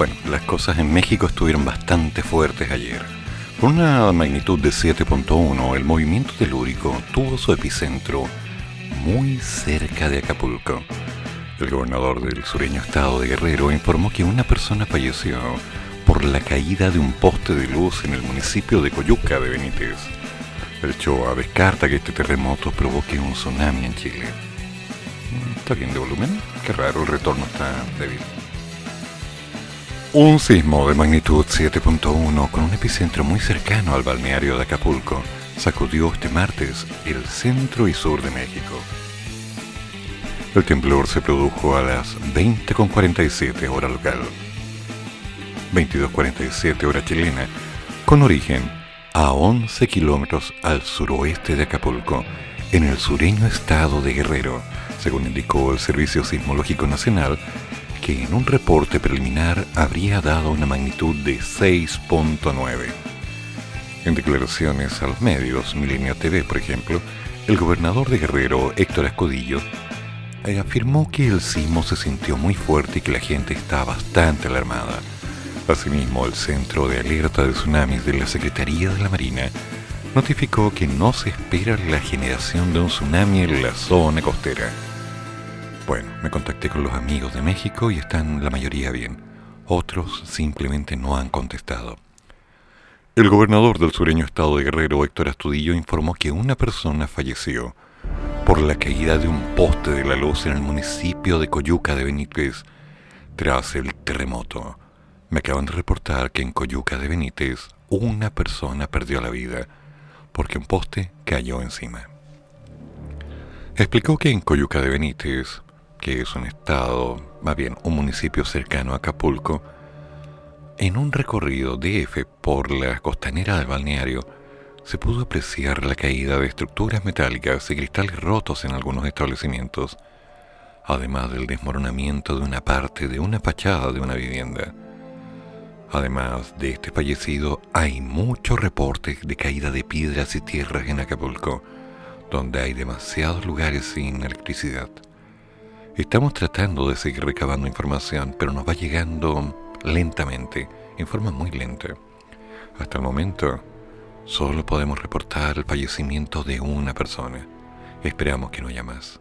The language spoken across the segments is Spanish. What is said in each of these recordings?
Bueno, las cosas en México estuvieron bastante fuertes ayer. Con una magnitud de 7.1, el movimiento telúrico tuvo su epicentro muy cerca de Acapulco. El gobernador del sureño estado de Guerrero informó que una persona falleció por la caída de un poste de luz en el municipio de Coyuca de Benítez. El Choa descarta que este terremoto provoque un tsunami en Chile. ¿Está bien de volumen? Qué raro, el retorno está débil. Un sismo de magnitud 7.1 con un epicentro muy cercano al balneario de Acapulco sacudió este martes el centro y sur de México. El temblor se produjo a las 20.47 hora local, 22.47 hora chilena, con origen a 11 kilómetros al suroeste de Acapulco, en el sureño estado de Guerrero, según indicó el Servicio Sismológico Nacional que en un reporte preliminar habría dado una magnitud de 6.9. En declaraciones a los medios, Milenio TV, por ejemplo, el gobernador de Guerrero, Héctor Escudillo, eh, afirmó que el sismo se sintió muy fuerte y que la gente está bastante alarmada. Asimismo, el Centro de Alerta de Tsunamis de la Secretaría de la Marina notificó que no se espera la generación de un tsunami en la zona costera. Bueno, me contacté con los amigos de México y están la mayoría bien. Otros simplemente no han contestado. El gobernador del sureño estado de Guerrero, Héctor Astudillo, informó que una persona falleció por la caída de un poste de la luz en el municipio de Coyuca de Benítez tras el terremoto. Me acaban de reportar que en Coyuca de Benítez una persona perdió la vida porque un poste cayó encima. Explicó que en Coyuca de Benítez que es un estado, más bien un municipio cercano a Acapulco, en un recorrido DF por la costanera del balneario, se pudo apreciar la caída de estructuras metálicas y cristales rotos en algunos establecimientos, además del desmoronamiento de una parte de una fachada de una vivienda. Además de este fallecido, hay muchos reportes de caída de piedras y tierras en Acapulco, donde hay demasiados lugares sin electricidad. Estamos tratando de seguir recabando información, pero nos va llegando lentamente, en forma muy lenta. Hasta el momento, solo podemos reportar el fallecimiento de una persona. Esperamos que no haya más.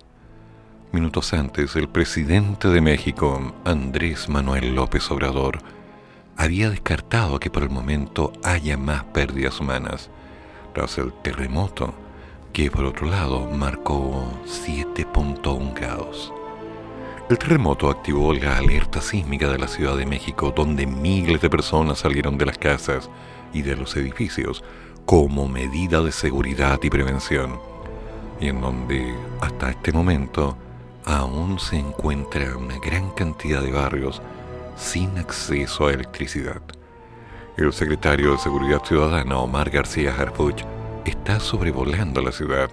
Minutos antes, el presidente de México, Andrés Manuel López Obrador, había descartado que por el momento haya más pérdidas humanas tras el terremoto, que por otro lado marcó 7.1 grados. El terremoto activó la alerta sísmica de la Ciudad de México, donde miles de personas salieron de las casas y de los edificios como medida de seguridad y prevención, y en donde hasta este momento aún se encuentra una gran cantidad de barrios sin acceso a electricidad. El secretario de Seguridad Ciudadana, Omar García Harfuch, está sobrevolando la ciudad.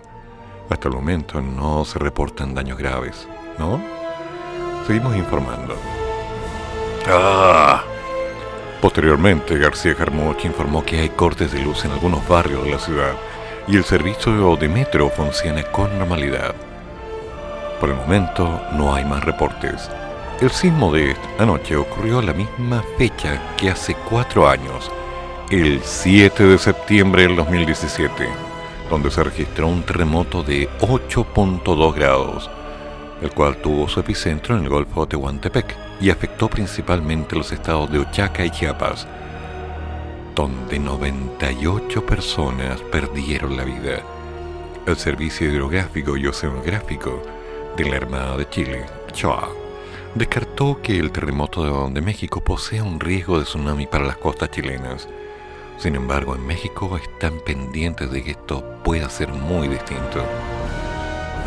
Hasta el momento no se reportan daños graves, ¿no? Seguimos informando. Ah. Posteriormente, García Jarmuch informó que hay cortes de luz en algunos barrios de la ciudad y el servicio de metro funciona con normalidad. Por el momento no hay más reportes. El sismo de esta anoche ocurrió a la misma fecha que hace cuatro años, el 7 de septiembre del 2017, donde se registró un terremoto de 8.2 grados el cual tuvo su epicentro en el Golfo de Tehuantepec y afectó principalmente los estados de Oaxaca y Chiapas, donde 98 personas perdieron la vida. El Servicio Hidrográfico y Oceanográfico de la Armada de Chile, CHOA, descartó que el terremoto de México posea un riesgo de tsunami para las costas chilenas. Sin embargo, en México están pendientes de que esto pueda ser muy distinto.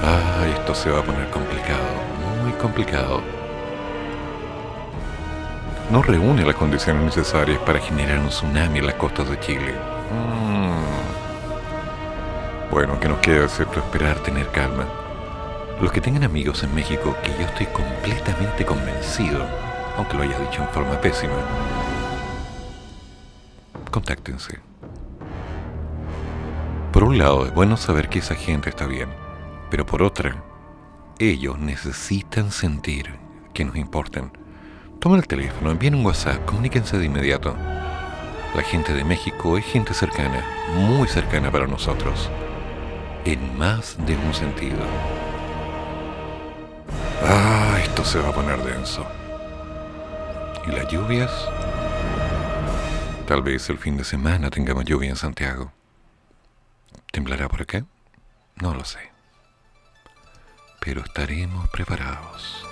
Ay, esto se va a poner complicado, muy complicado. no reúne las condiciones necesarias para generar un tsunami en las costas de Chile. Mm. Bueno, que nos queda excepto esperar tener calma. Los que tengan amigos en México, que yo estoy completamente convencido, aunque lo haya dicho en forma pésima, contáctense. Por un lado, es bueno saber que esa gente está bien, pero por otra, ellos necesitan sentir que nos importan. Tomen el teléfono, envíen un WhatsApp, comuníquense de inmediato. La gente de México es gente cercana, muy cercana para nosotros, en más de un sentido. Ah, esto se va a poner denso. ¿Y las lluvias? Tal vez el fin de semana tengamos lluvia en Santiago. ¿Temblará por qué? No lo sé. Pero estaremos preparados.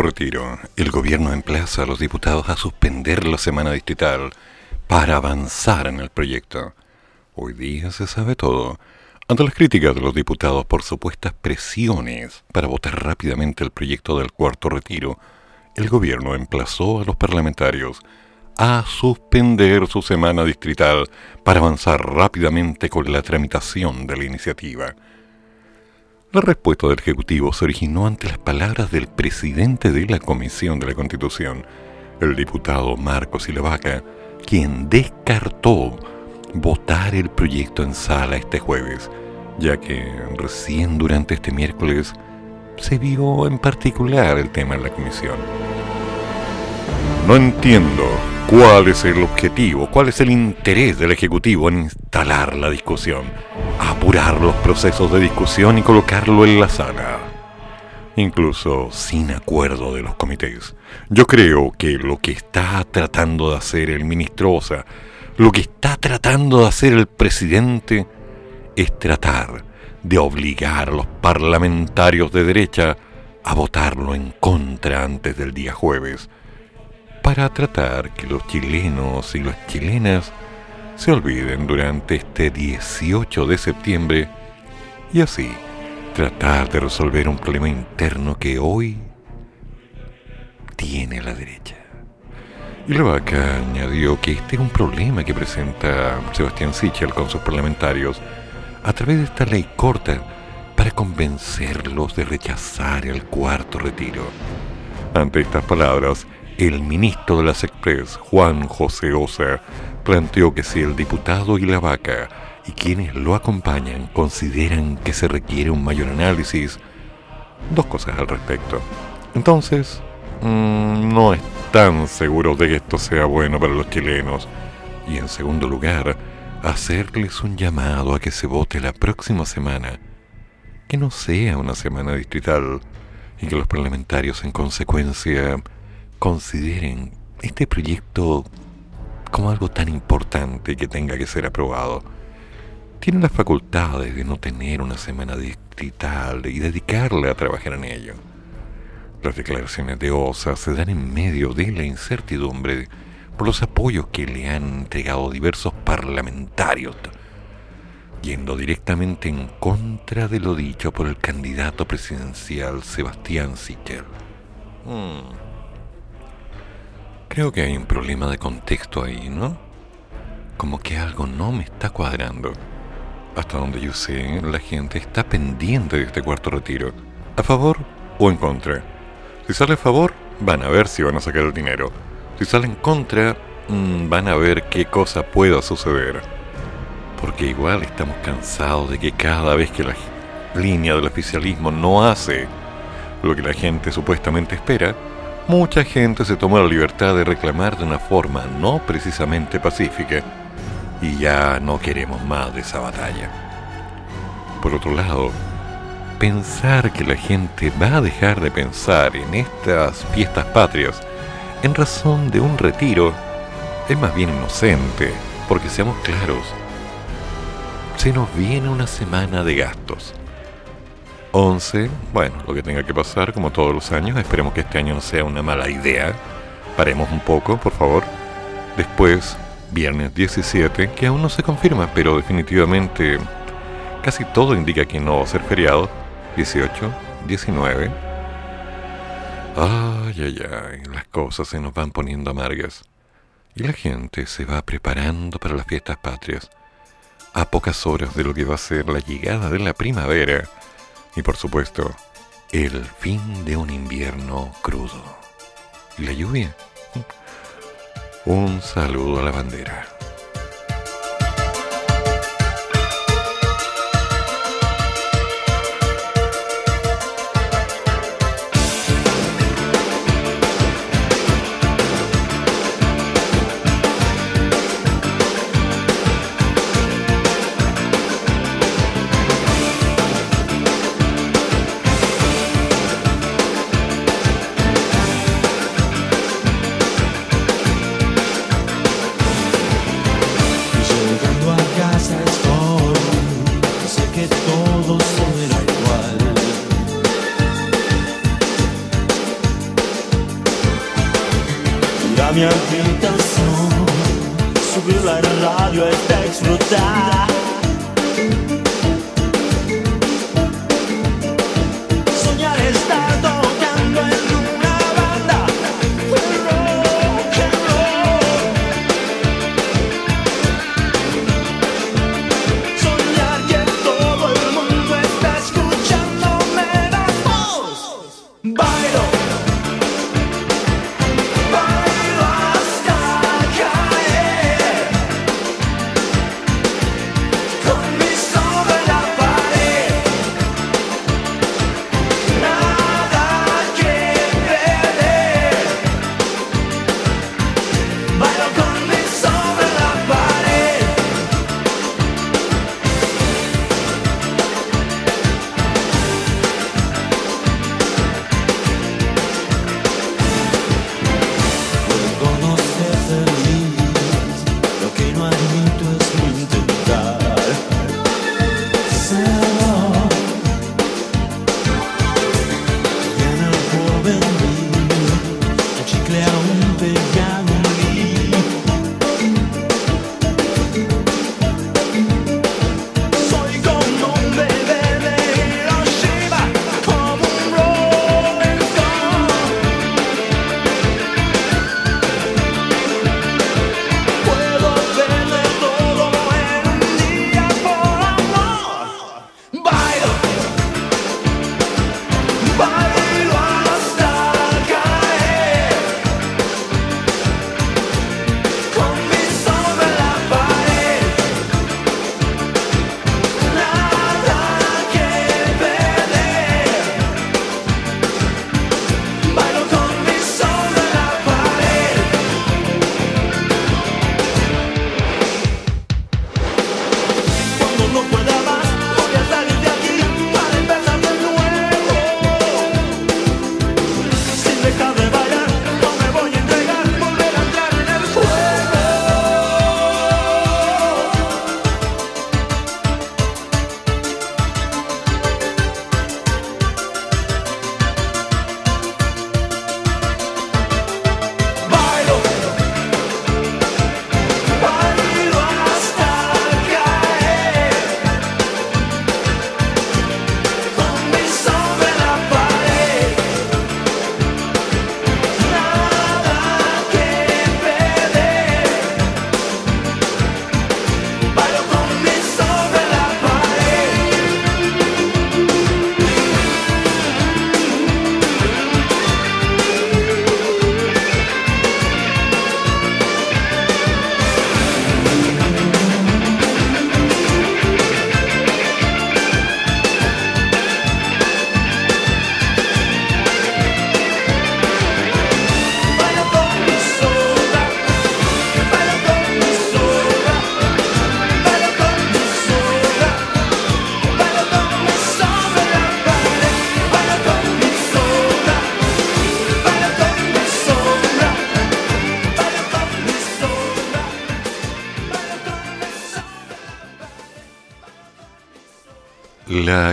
Retiro. El gobierno emplaza a los diputados a suspender la semana distrital para avanzar en el proyecto. Hoy día se sabe todo. Ante las críticas de los diputados por supuestas presiones para votar rápidamente el proyecto del cuarto retiro, el gobierno emplazó a los parlamentarios a suspender su semana distrital para avanzar rápidamente con la tramitación de la iniciativa. La respuesta del Ejecutivo se originó ante las palabras del presidente de la Comisión de la Constitución, el diputado Marcos Silavaca, quien descartó votar el proyecto en sala este jueves, ya que recién durante este miércoles se vio en particular el tema en la comisión. No entiendo cuál es el objetivo, cuál es el interés del Ejecutivo en instalar la discusión, apurar los procesos de discusión y colocarlo en la sala, incluso sin acuerdo de los comités. Yo creo que lo que está tratando de hacer el ministro Osa, lo que está tratando de hacer el presidente, es tratar de obligar a los parlamentarios de derecha a votarlo en contra antes del día jueves para tratar que los chilenos y las chilenas se olviden durante este 18 de septiembre y así tratar de resolver un problema interno que hoy tiene la derecha. Y la vaca añadió que este es un problema que presenta Sebastián Sichel con sus parlamentarios a través de esta ley corta para convencerlos de rechazar el cuarto retiro. Ante estas palabras, el ministro de las Express, Juan José Osa, planteó que si el diputado y la vaca y quienes lo acompañan consideran que se requiere un mayor análisis, dos cosas al respecto. Entonces, mm, no están seguros de que esto sea bueno para los chilenos. Y en segundo lugar, hacerles un llamado a que se vote la próxima semana, que no sea una semana distrital, y que los parlamentarios en consecuencia consideren este proyecto como algo tan importante que tenga que ser aprobado. Tiene las facultades de no tener una semana distrital y dedicarle a trabajar en ello. Las declaraciones de OSA se dan en medio de la incertidumbre por los apoyos que le han entregado diversos parlamentarios, yendo directamente en contra de lo dicho por el candidato presidencial Sebastián Sichel. Hmm. Creo que hay un problema de contexto ahí, ¿no? Como que algo no me está cuadrando. Hasta donde yo sé, la gente está pendiente de este cuarto retiro. ¿A favor o en contra? Si sale a favor, van a ver si van a sacar el dinero. Si sale en contra, mm, van a ver qué cosa pueda suceder. Porque igual estamos cansados de que cada vez que la línea del oficialismo no hace lo que la gente supuestamente espera, mucha gente se tomó la libertad de reclamar de una forma no precisamente pacífica y ya no queremos más de esa batalla. Por otro lado, pensar que la gente va a dejar de pensar en estas fiestas patrias en razón de un retiro es más bien inocente, porque seamos claros, se nos viene una semana de gastos 11, bueno, lo que tenga que pasar, como todos los años. Esperemos que este año no sea una mala idea. Paremos un poco, por favor. Después, viernes 17, que aún no se confirma, pero definitivamente casi todo indica que no va a ser feriado. 18, 19. Ay, ay, ay, las cosas se nos van poniendo amargas. Y la gente se va preparando para las fiestas patrias. A pocas horas de lo que va a ser la llegada de la primavera y por supuesto, el fin de un invierno crudo. ¿Y la lluvia? Un saludo a la bandera.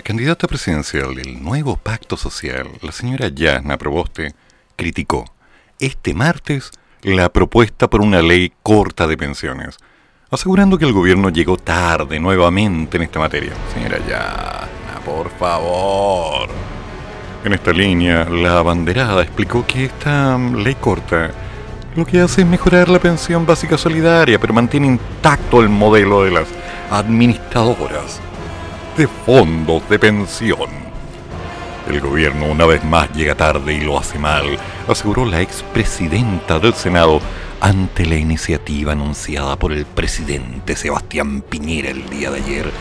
Candidata presidencial del nuevo pacto social, la señora Yasna Proboste, criticó este martes la propuesta por una ley corta de pensiones, asegurando que el gobierno llegó tarde nuevamente en esta materia. Señora Yasna, por favor. En esta línea, la abanderada explicó que esta ley corta lo que hace es mejorar la pensión básica solidaria, pero mantiene intacto el modelo de las administradoras de fondos de pensión. El gobierno una vez más llega tarde y lo hace mal, aseguró la expresidenta del Senado ante la iniciativa anunciada por el presidente Sebastián Piñera el día de ayer,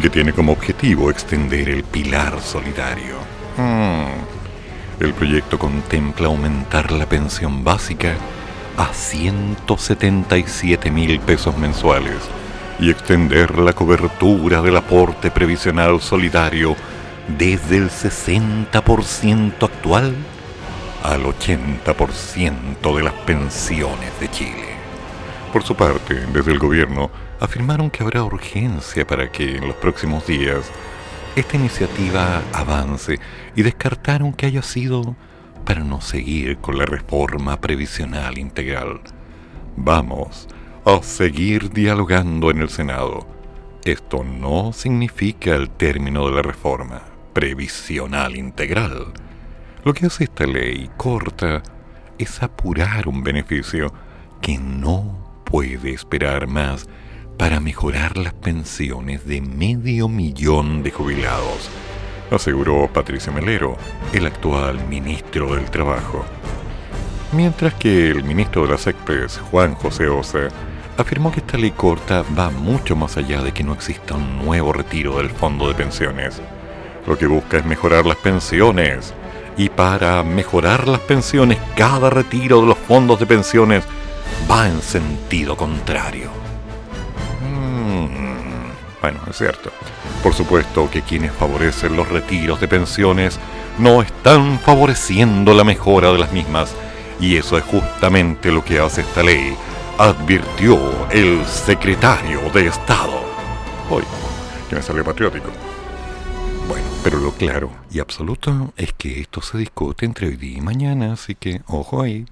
que tiene como objetivo extender el pilar solidario. Hmm. El proyecto contempla aumentar la pensión básica a 177 mil pesos mensuales y extender la cobertura del aporte previsional solidario desde el 60% actual al 80% de las pensiones de Chile. Por su parte, desde el gobierno afirmaron que habrá urgencia para que en los próximos días esta iniciativa avance y descartaron que haya sido para no seguir con la reforma previsional integral. Vamos a seguir dialogando en el Senado. Esto no significa el término de la reforma previsional integral. Lo que hace esta ley corta es apurar un beneficio que no puede esperar más para mejorar las pensiones de medio millón de jubilados, aseguró Patricio Melero, el actual ministro del Trabajo. Mientras que el ministro de las ECPES, Juan José Osa, afirmó que esta ley corta va mucho más allá de que no exista un nuevo retiro del fondo de pensiones. Lo que busca es mejorar las pensiones. Y para mejorar las pensiones, cada retiro de los fondos de pensiones va en sentido contrario. Mm, bueno, es cierto. Por supuesto que quienes favorecen los retiros de pensiones no están favoreciendo la mejora de las mismas. Y eso es justamente lo que hace esta ley, advirtió el secretario de Estado. Hoy, que me salió patriótico. Bueno, pero lo claro y absoluto es que esto se discute entre hoy día y mañana, así que ojo ahí.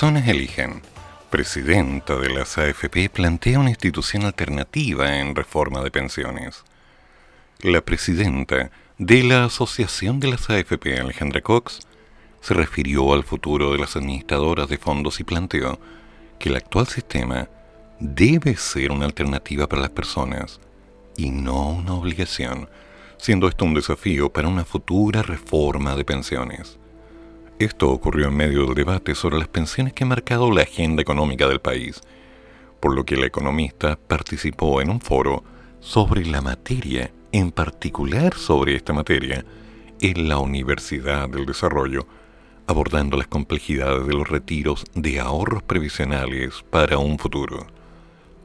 Personas eligen presidenta de las AFP plantea una institución alternativa en reforma de pensiones. La presidenta de la Asociación de las AFP, Alejandra Cox, se refirió al futuro de las administradoras de fondos y planteó que el actual sistema debe ser una alternativa para las personas y no una obligación, siendo esto un desafío para una futura reforma de pensiones. Esto ocurrió en medio del debate sobre las pensiones que ha marcado la agenda económica del país, por lo que la economista participó en un foro sobre la materia, en particular sobre esta materia, en la Universidad del Desarrollo, abordando las complejidades de los retiros de ahorros previsionales para un futuro.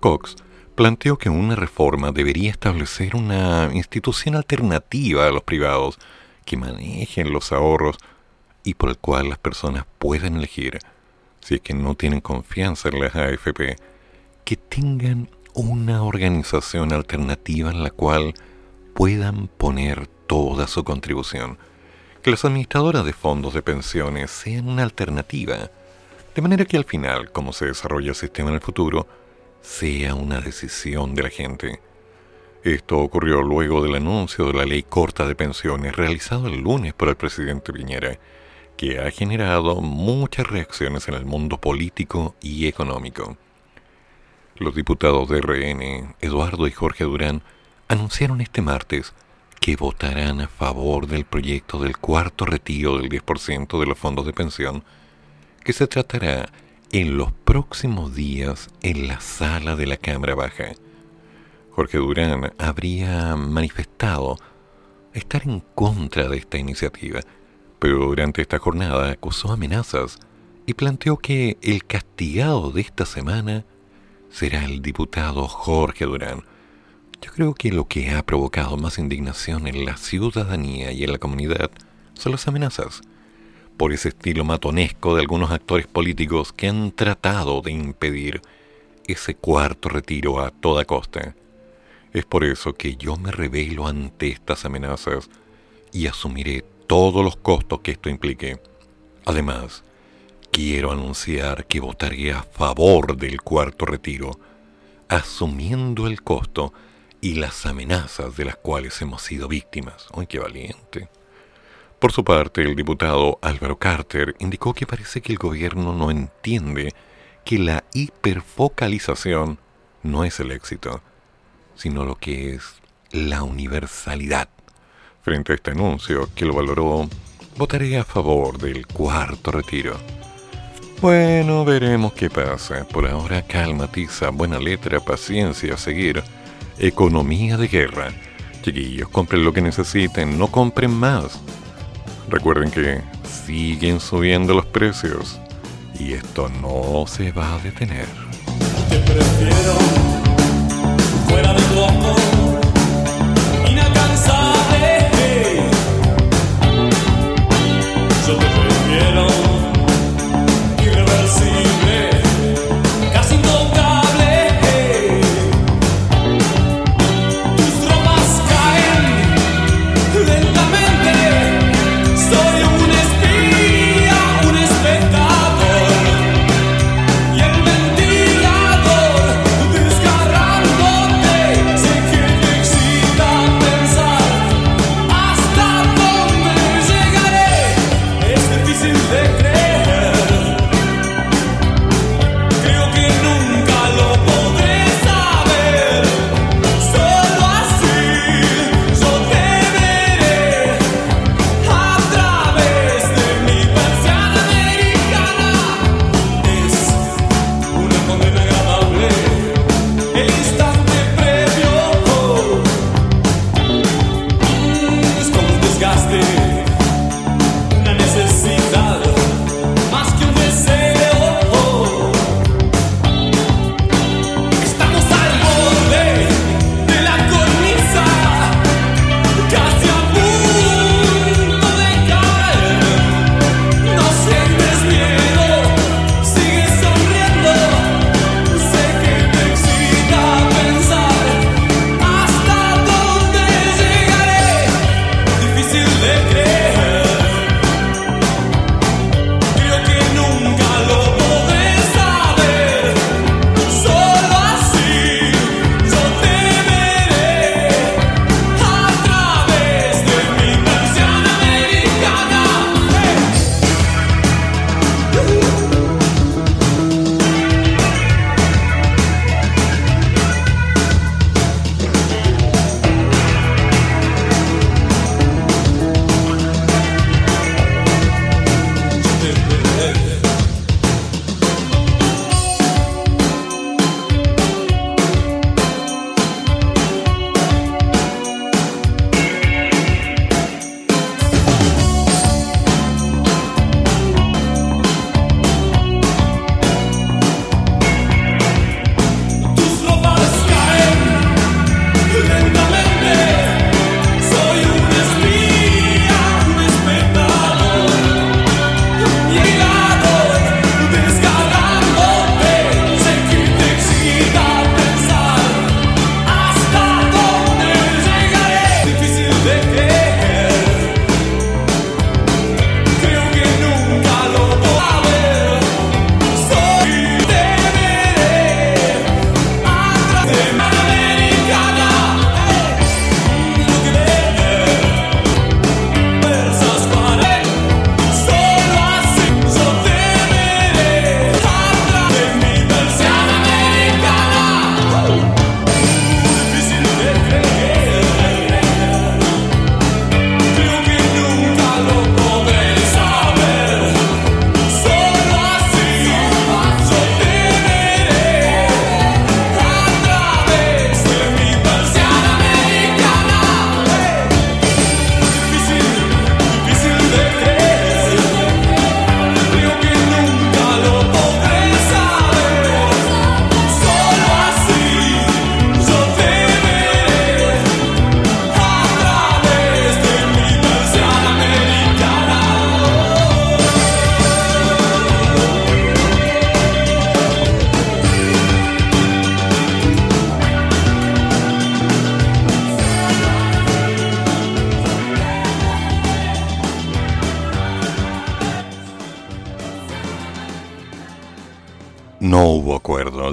Cox planteó que una reforma debería establecer una institución alternativa a los privados que manejen los ahorros y por el cual las personas pueden elegir, si es que no tienen confianza en las AFP, que tengan una organización alternativa en la cual puedan poner toda su contribución, que las administradoras de fondos de pensiones sean una alternativa, de manera que al final, como se desarrolla el sistema en el futuro, sea una decisión de la gente. Esto ocurrió luego del anuncio de la ley corta de pensiones realizado el lunes por el presidente Piñera, que ha generado muchas reacciones en el mundo político y económico. Los diputados de RN, Eduardo y Jorge Durán, anunciaron este martes que votarán a favor del proyecto del cuarto retiro del 10% de los fondos de pensión, que se tratará en los próximos días en la sala de la Cámara Baja. Jorge Durán habría manifestado estar en contra de esta iniciativa, pero durante esta jornada acusó amenazas y planteó que el castigado de esta semana será el diputado Jorge Durán. Yo creo que lo que ha provocado más indignación en la ciudadanía y en la comunidad son las amenazas, por ese estilo matonesco de algunos actores políticos que han tratado de impedir ese cuarto retiro a toda costa. Es por eso que yo me revelo ante estas amenazas y asumiré todos los costos que esto implique. Además, quiero anunciar que votaré a favor del cuarto retiro, asumiendo el costo y las amenazas de las cuales hemos sido víctimas. ¡Ay, qué valiente! Por su parte, el diputado Álvaro Carter indicó que parece que el gobierno no entiende que la hiperfocalización no es el éxito, sino lo que es la universalidad Frente a este anuncio, que lo valoró, votaré a favor del cuarto retiro. Bueno, veremos qué pasa. Por ahora calma, tiza, buena letra, paciencia, seguir. Economía de guerra. Chiquillos, compren lo que necesiten, no compren más. Recuerden que siguen subiendo los precios y esto no se va a detener. Te prefiero fuera de tu amor,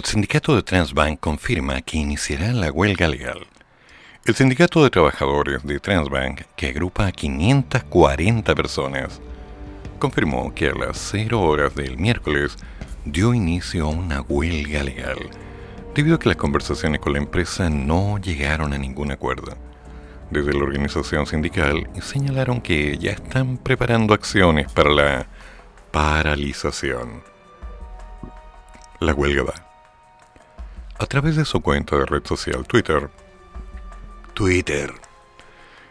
El sindicato de Transbank confirma que iniciará la huelga legal. El sindicato de trabajadores de Transbank, que agrupa a 540 personas, confirmó que a las 0 horas del miércoles dio inicio a una huelga legal, debido a que las conversaciones con la empresa no llegaron a ningún acuerdo. Desde la organización sindical señalaron que ya están preparando acciones para la paralización. La huelga va. A través de su cuenta de red social Twitter, Twitter,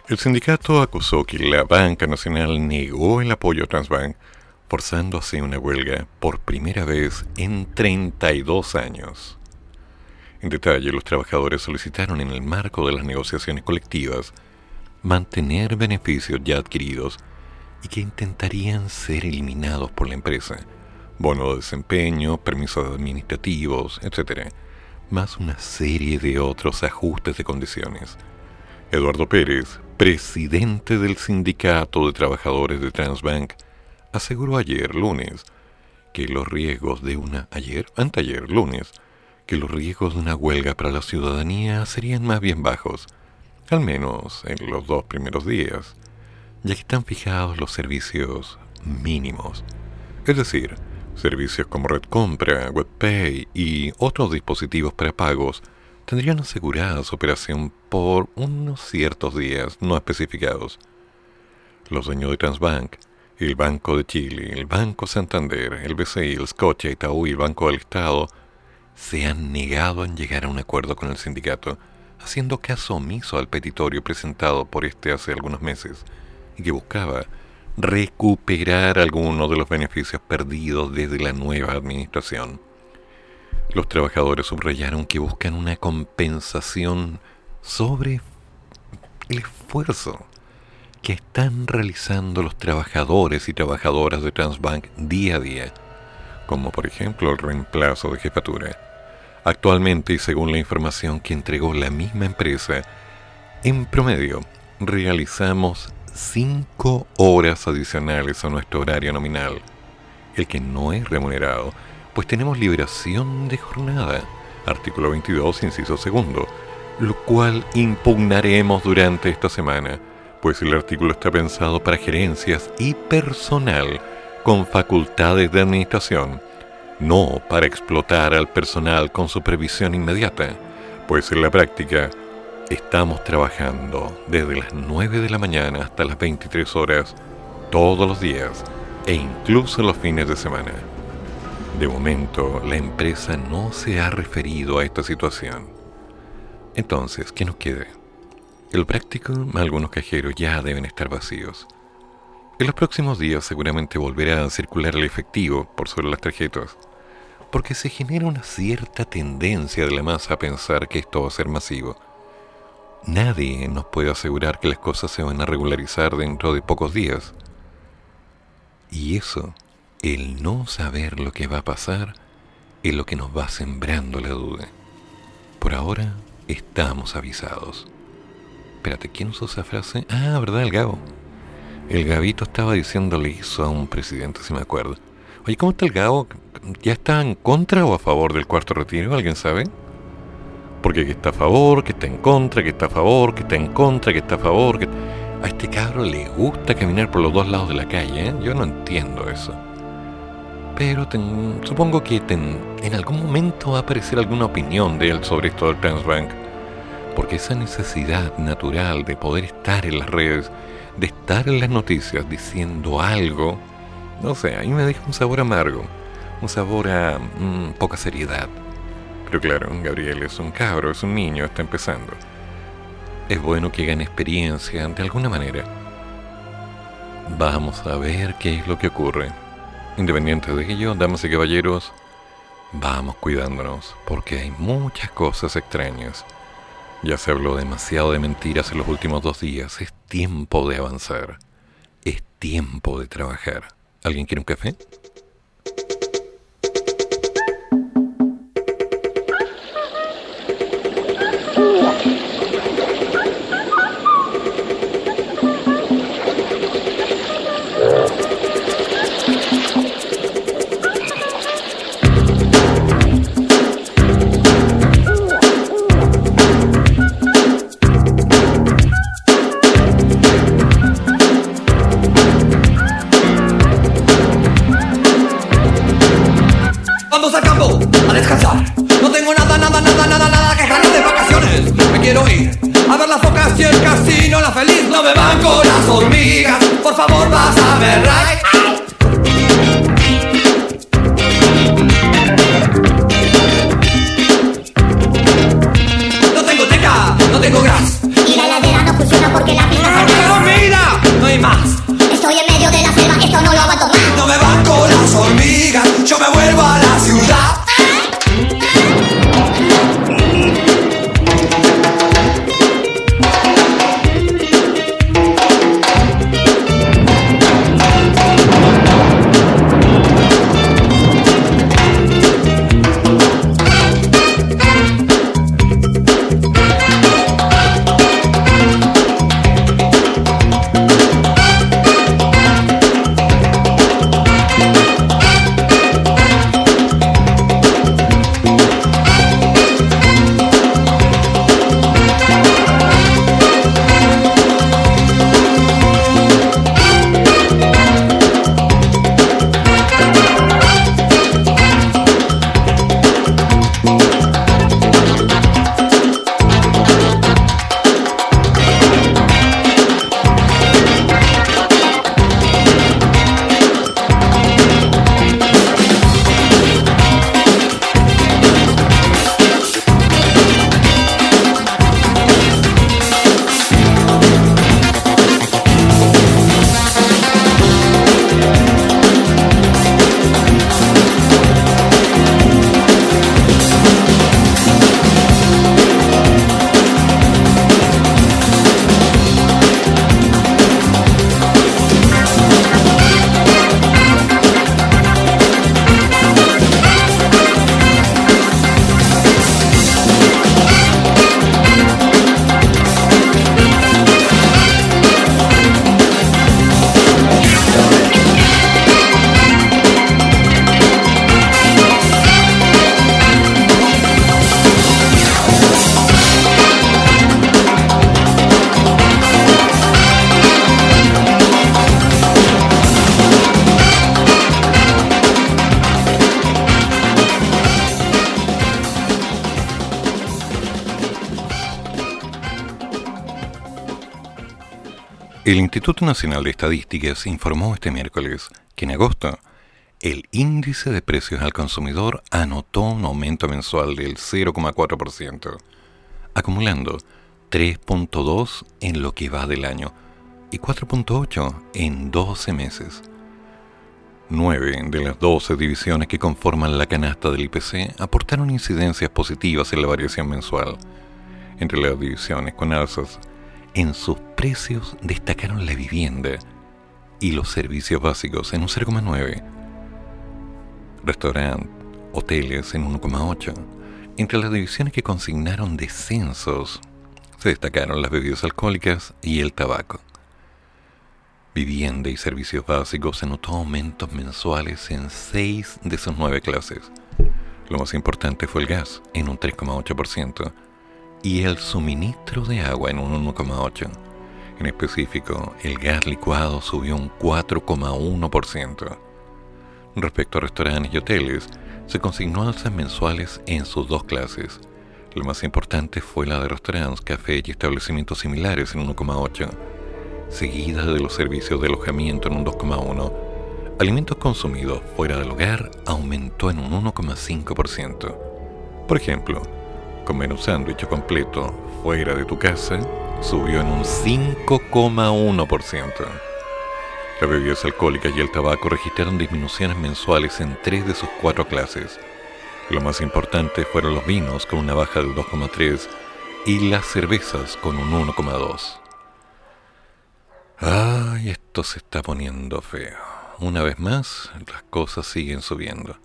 el sindicato acusó que la Banca Nacional negó el apoyo a Transbank, forzando así una huelga por primera vez en 32 años. En detalle, los trabajadores solicitaron en el marco de las negociaciones colectivas mantener beneficios ya adquiridos y que intentarían ser eliminados por la empresa, bono de desempeño, permisos administrativos, etc., más una serie de otros ajustes de condiciones. Eduardo Pérez, presidente del Sindicato de Trabajadores de Transbank, aseguró ayer lunes que los riesgos de una ayer, anteayer lunes, que los riesgos de una huelga para la ciudadanía serían más bien bajos, al menos en los dos primeros días, ya que están fijados los servicios mínimos, es decir, servicios como Red Compra, WebPay y otros dispositivos para pagos tendrían asegurada su operación por unos ciertos días no especificados. Los dueños de Transbank, el Banco de Chile, el Banco Santander, el BCI, el Scotia, Itaú y el Banco del Estado se han negado en llegar a un acuerdo con el sindicato, haciendo caso omiso al petitorio presentado por este hace algunos meses y que buscaba recuperar algunos de los beneficios perdidos desde la nueva administración. Los trabajadores subrayaron que buscan una compensación sobre el esfuerzo que están realizando los trabajadores y trabajadoras de Transbank día a día, como por ejemplo el reemplazo de jefatura. Actualmente, y según la información que entregó la misma empresa, en promedio realizamos 5 horas adicionales a nuestro horario nominal, el que no es remunerado, pues tenemos liberación de jornada, artículo 22, inciso segundo, lo cual impugnaremos durante esta semana, pues el artículo está pensado para gerencias y personal con facultades de administración, no para explotar al personal con supervisión inmediata, pues en la práctica estamos trabajando desde las 9 de la mañana hasta las 23 horas todos los días e incluso los fines de semana. De momento, la empresa no se ha referido a esta situación. Entonces, ¿qué nos queda? El práctico, algunos cajeros ya deben estar vacíos. En los próximos días seguramente volverá a circular el efectivo por sobre las tarjetas, porque se genera una cierta tendencia de la masa a pensar que esto va a ser masivo. Nadie nos puede asegurar que las cosas se van a regularizar dentro de pocos días. Y eso el no saber lo que va a pasar es lo que nos va sembrando la duda. Por ahora estamos avisados. Espérate, ¿quién usó esa frase? Ah, ¿verdad? El Gabo. El Gabito estaba diciéndole eso a un presidente, si me acuerdo. Oye, ¿cómo está el Gabo? ¿Ya está en contra o a favor del cuarto retiro? ¿Alguien sabe? Porque que está a favor, que está en contra, que está a favor, que está en contra, que está a favor. Que... A este cabro le gusta caminar por los dos lados de la calle, ¿eh? Yo no entiendo eso pero supongo que en algún momento va a aparecer alguna opinión de él sobre esto del Transbank, porque esa necesidad natural de poder estar en las redes, de estar en las noticias diciendo algo, no sé, a mí me deja un sabor amargo, un sabor a mm, poca seriedad. Pero claro, Gabriel es un cabro, es un niño, está empezando. Es bueno que gane experiencia de alguna manera. Vamos a ver qué es lo que ocurre. Independiente de ello, damas y caballeros, vamos cuidándonos, porque hay muchas cosas extrañas. Ya se habló demasiado de mentiras en los últimos dos días. Es tiempo de avanzar. Es tiempo de trabajar. ¿Alguien quiere un café? A El Instituto Nacional de Estadísticas informó este miércoles que en agosto el índice de precios al consumidor anotó un aumento mensual del 0,4%, acumulando 3.2 en lo que va del año y 4.8 en 12 meses. Nueve de las 12 divisiones que conforman la canasta del IPC aportaron incidencias positivas en la variación mensual. Entre las divisiones con alzas en sus precios destacaron la vivienda y los servicios básicos en un 0,9, restaurante, hoteles en 1,8. Entre las divisiones que consignaron descensos se destacaron las bebidas alcohólicas y el tabaco. Vivienda y servicios básicos se notó aumentos mensuales en 6 de sus 9 clases. Lo más importante fue el gas, en un 3,8%, y el suministro de agua en un 1,8%. En específico, el gas licuado subió un 4,1%. Respecto a restaurantes y hoteles, se consignó alzas mensuales en sus dos clases. Lo más importante fue la de restaurantes, cafés y establecimientos similares en 1,8%, seguida de los servicios de alojamiento en un 2,1%. Alimentos consumidos fuera del hogar aumentó en un 1,5%. Por ejemplo, comer un sándwich completo fuera de tu casa subió en un 5,1%. Las bebidas alcohólicas y el tabaco registraron disminuciones mensuales en tres de sus cuatro clases. Lo más importante fueron los vinos con una baja del 2,3 y las cervezas con un 1,2. Ay, esto se está poniendo feo. Una vez más, las cosas siguen subiendo.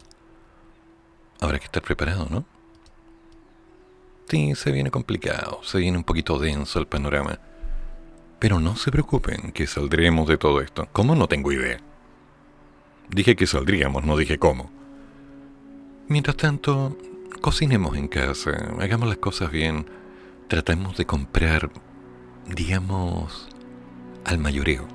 Habrá que estar preparado, ¿no? Sí, se viene complicado, se viene un poquito denso el panorama. Pero no se preocupen, que saldremos de todo esto. ¿Cómo? No tengo idea. Dije que saldríamos, no dije cómo. Mientras tanto, cocinemos en casa, hagamos las cosas bien, tratemos de comprar, digamos, al mayoreo.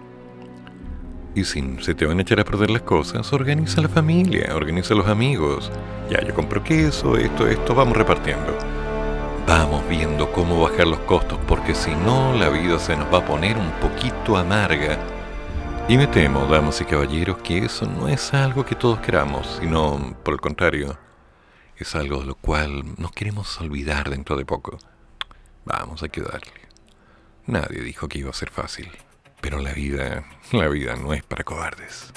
Y si se te van a echar a perder las cosas, organiza la familia, organiza los amigos. Ya, yo compro queso, esto, esto, vamos repartiendo. Vamos viendo cómo bajar los costos, porque si no, la vida se nos va a poner un poquito amarga. Y me temo, damas y caballeros, que eso no es algo que todos queramos, sino, por el contrario, es algo de lo cual nos queremos olvidar dentro de poco. Vamos a quedarle. Nadie dijo que iba a ser fácil, pero la vida, la vida no es para cobardes.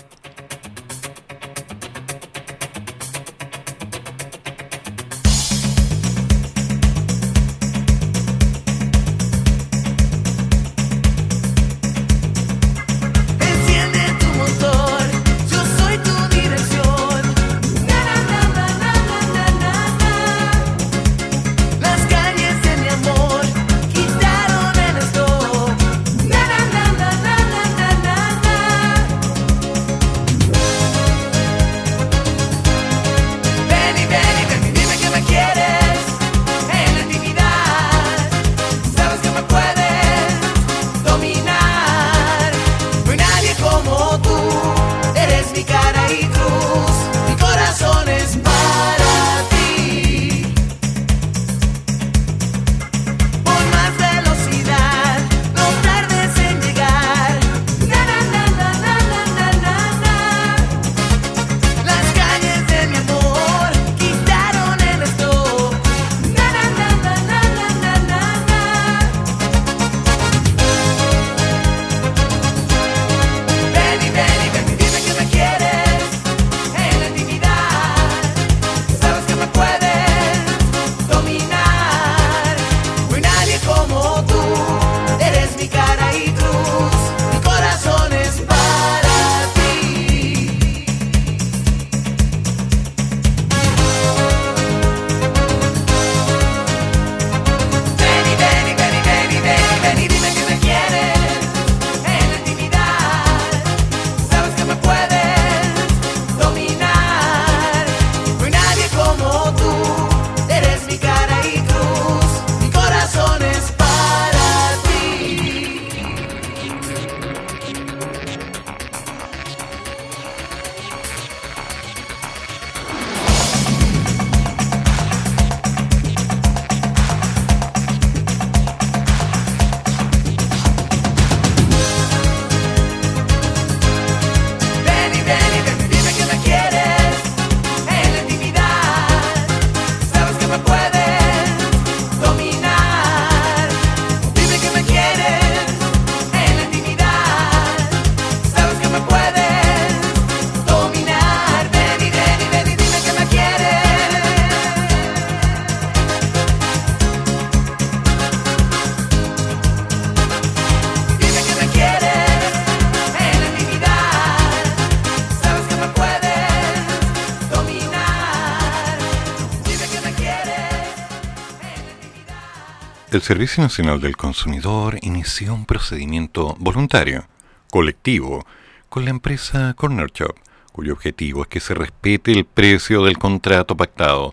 El Servicio Nacional del Consumidor inició un procedimiento voluntario, colectivo, con la empresa Corner Shop, cuyo objetivo es que se respete el precio del contrato pactado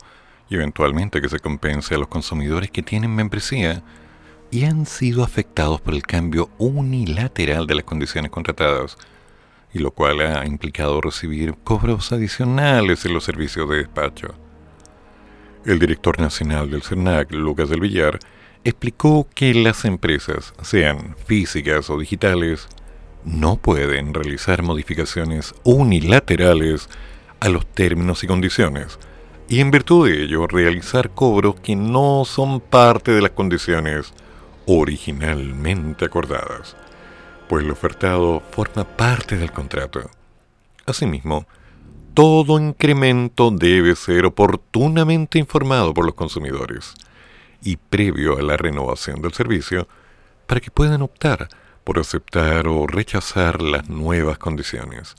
y eventualmente que se compense a los consumidores que tienen membresía y han sido afectados por el cambio unilateral de las condiciones contratadas, y lo cual ha implicado recibir cobros adicionales en los servicios de despacho. El director nacional del CERNAC, Lucas del Villar, explicó que las empresas, sean físicas o digitales, no pueden realizar modificaciones unilaterales a los términos y condiciones, y en virtud de ello realizar cobros que no son parte de las condiciones originalmente acordadas, pues lo ofertado forma parte del contrato. Asimismo, todo incremento debe ser oportunamente informado por los consumidores y previo a la renovación del servicio para que puedan optar por aceptar o rechazar las nuevas condiciones.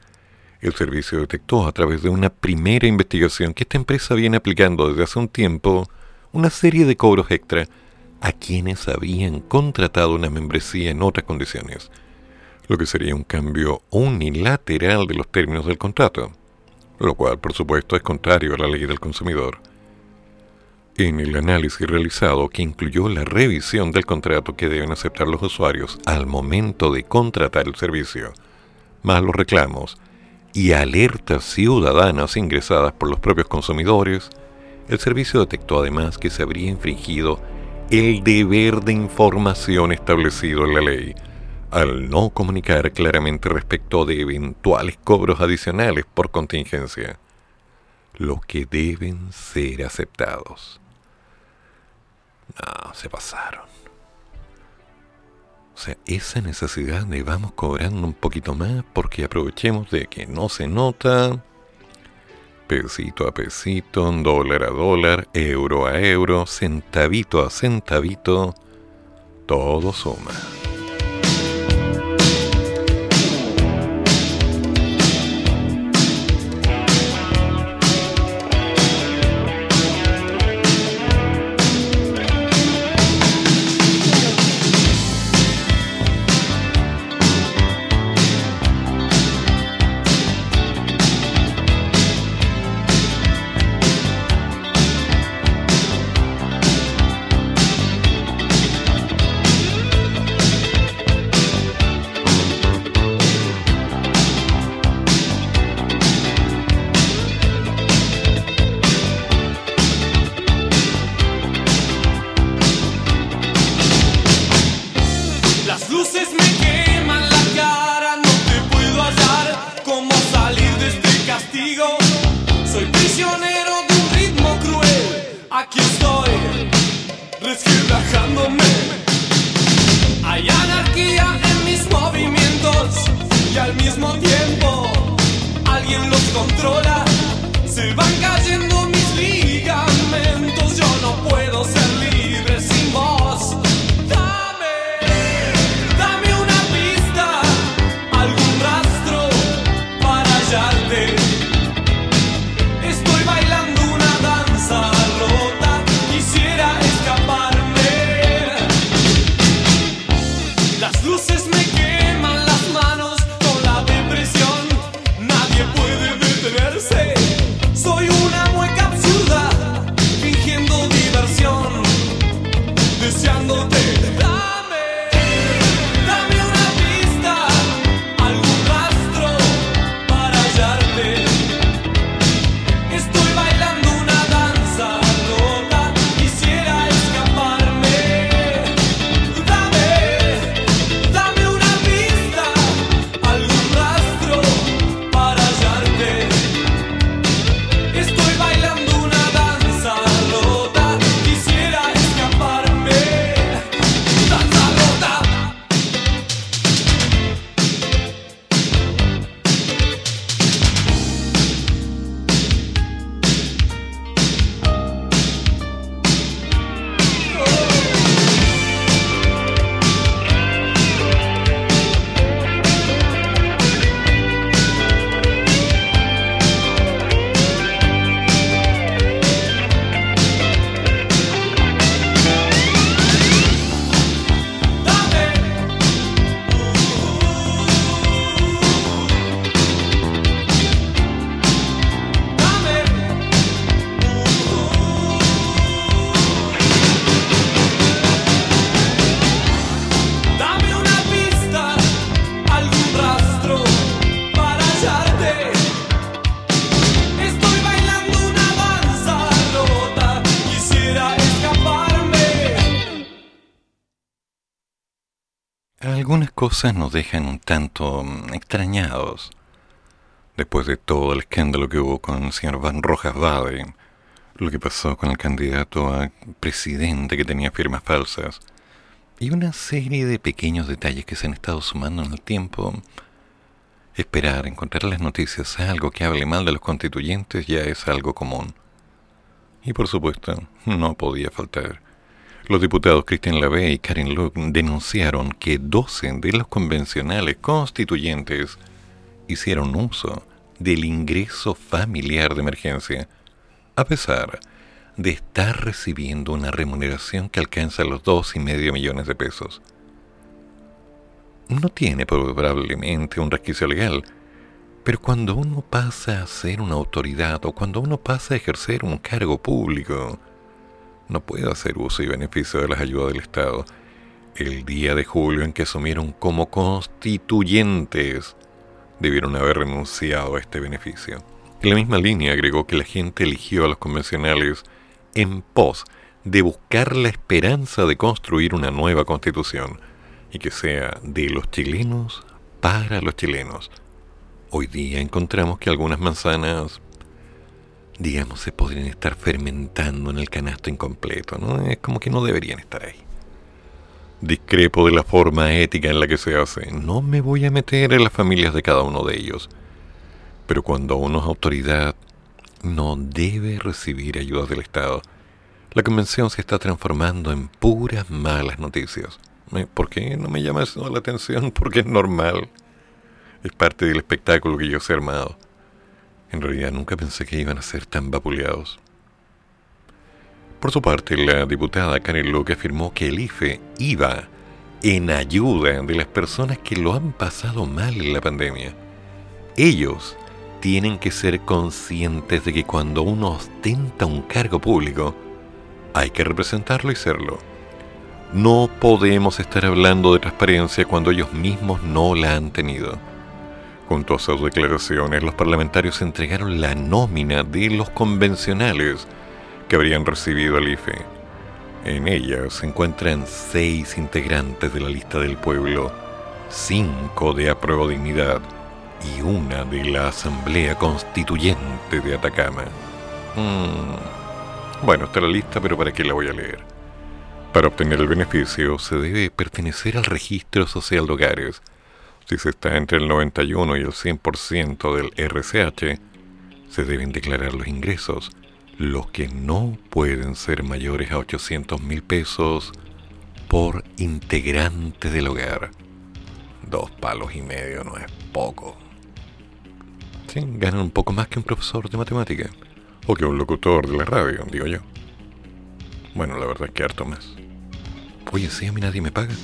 El servicio detectó a través de una primera investigación que esta empresa viene aplicando desde hace un tiempo una serie de cobros extra a quienes habían contratado una membresía en otras condiciones, lo que sería un cambio unilateral de los términos del contrato, lo cual por supuesto es contrario a la ley del consumidor. En el análisis realizado, que incluyó la revisión del contrato que deben aceptar los usuarios al momento de contratar el servicio, más los reclamos y alertas ciudadanas ingresadas por los propios consumidores, el servicio detectó además que se habría infringido el deber de información establecido en la ley, al no comunicar claramente respecto de eventuales cobros adicionales por contingencia, los que deben ser aceptados. No, se pasaron. O sea, esa necesidad de vamos cobrando un poquito más porque aprovechemos de que no se nota pesito a pesito, dólar a dólar, euro a euro, centavito a centavito, todo suma. Nos dejan un tanto mm, extrañados. Después de todo el escándalo que hubo con el señor Van Rojas Bade, lo que pasó con el candidato a presidente que tenía firmas falsas, y una serie de pequeños detalles que se han estado sumando en el tiempo, esperar, encontrar las noticias algo que hable mal de los constituyentes ya es algo común. Y por supuesto, no podía faltar. Los diputados Christian Lavey y Karin Luke denunciaron que 12 de los convencionales constituyentes hicieron uso del ingreso familiar de emergencia, a pesar de estar recibiendo una remuneración que alcanza los dos y medio millones de pesos. No tiene probablemente un resquicio legal, pero cuando uno pasa a ser una autoridad o cuando uno pasa a ejercer un cargo público, no puede hacer uso y beneficio de las ayudas del Estado. El día de julio en que asumieron como constituyentes debieron haber renunciado a este beneficio. En la misma línea agregó que la gente eligió a los convencionales en pos de buscar la esperanza de construir una nueva constitución y que sea de los chilenos para los chilenos. Hoy día encontramos que algunas manzanas, digamos, se podrían estar fermentando en el canasto incompleto, ¿no? Es como que no deberían estar ahí. Discrepo de la forma ética en la que se hace. No me voy a meter en las familias de cada uno de ellos. Pero cuando uno es autoridad, no debe recibir ayudas del Estado. La convención se está transformando en puras malas noticias. ¿Por qué no me llama eso la atención? Porque es normal. Es parte del espectáculo que yo he armado. En realidad nunca pensé que iban a ser tan vapuleados. Por su parte, la diputada Karen Locke afirmó que el IFE iba en ayuda de las personas que lo han pasado mal en la pandemia. Ellos tienen que ser conscientes de que cuando uno ostenta un cargo público, hay que representarlo y serlo. No podemos estar hablando de transparencia cuando ellos mismos no la han tenido. Junto a sus declaraciones, los parlamentarios entregaron la nómina de los convencionales que habrían recibido al IFE. En ella se encuentran seis integrantes de la lista del pueblo, cinco de Apruebo Dignidad y una de la Asamblea Constituyente de Atacama. Mm, Bueno, está la lista, pero ¿para qué la voy a leer? Para obtener el beneficio se debe pertenecer al registro social de hogares. Se está entre el 91 y el 100% del RCH, se deben declarar los ingresos, los que no pueden ser mayores a 800 mil pesos por integrante del hogar. Dos palos y medio no es poco. Sí, ganan un poco más que un profesor de matemática. O que un locutor de la radio, digo yo. Bueno, la verdad es que harto más. Oye, sí, a mí nadie me paga.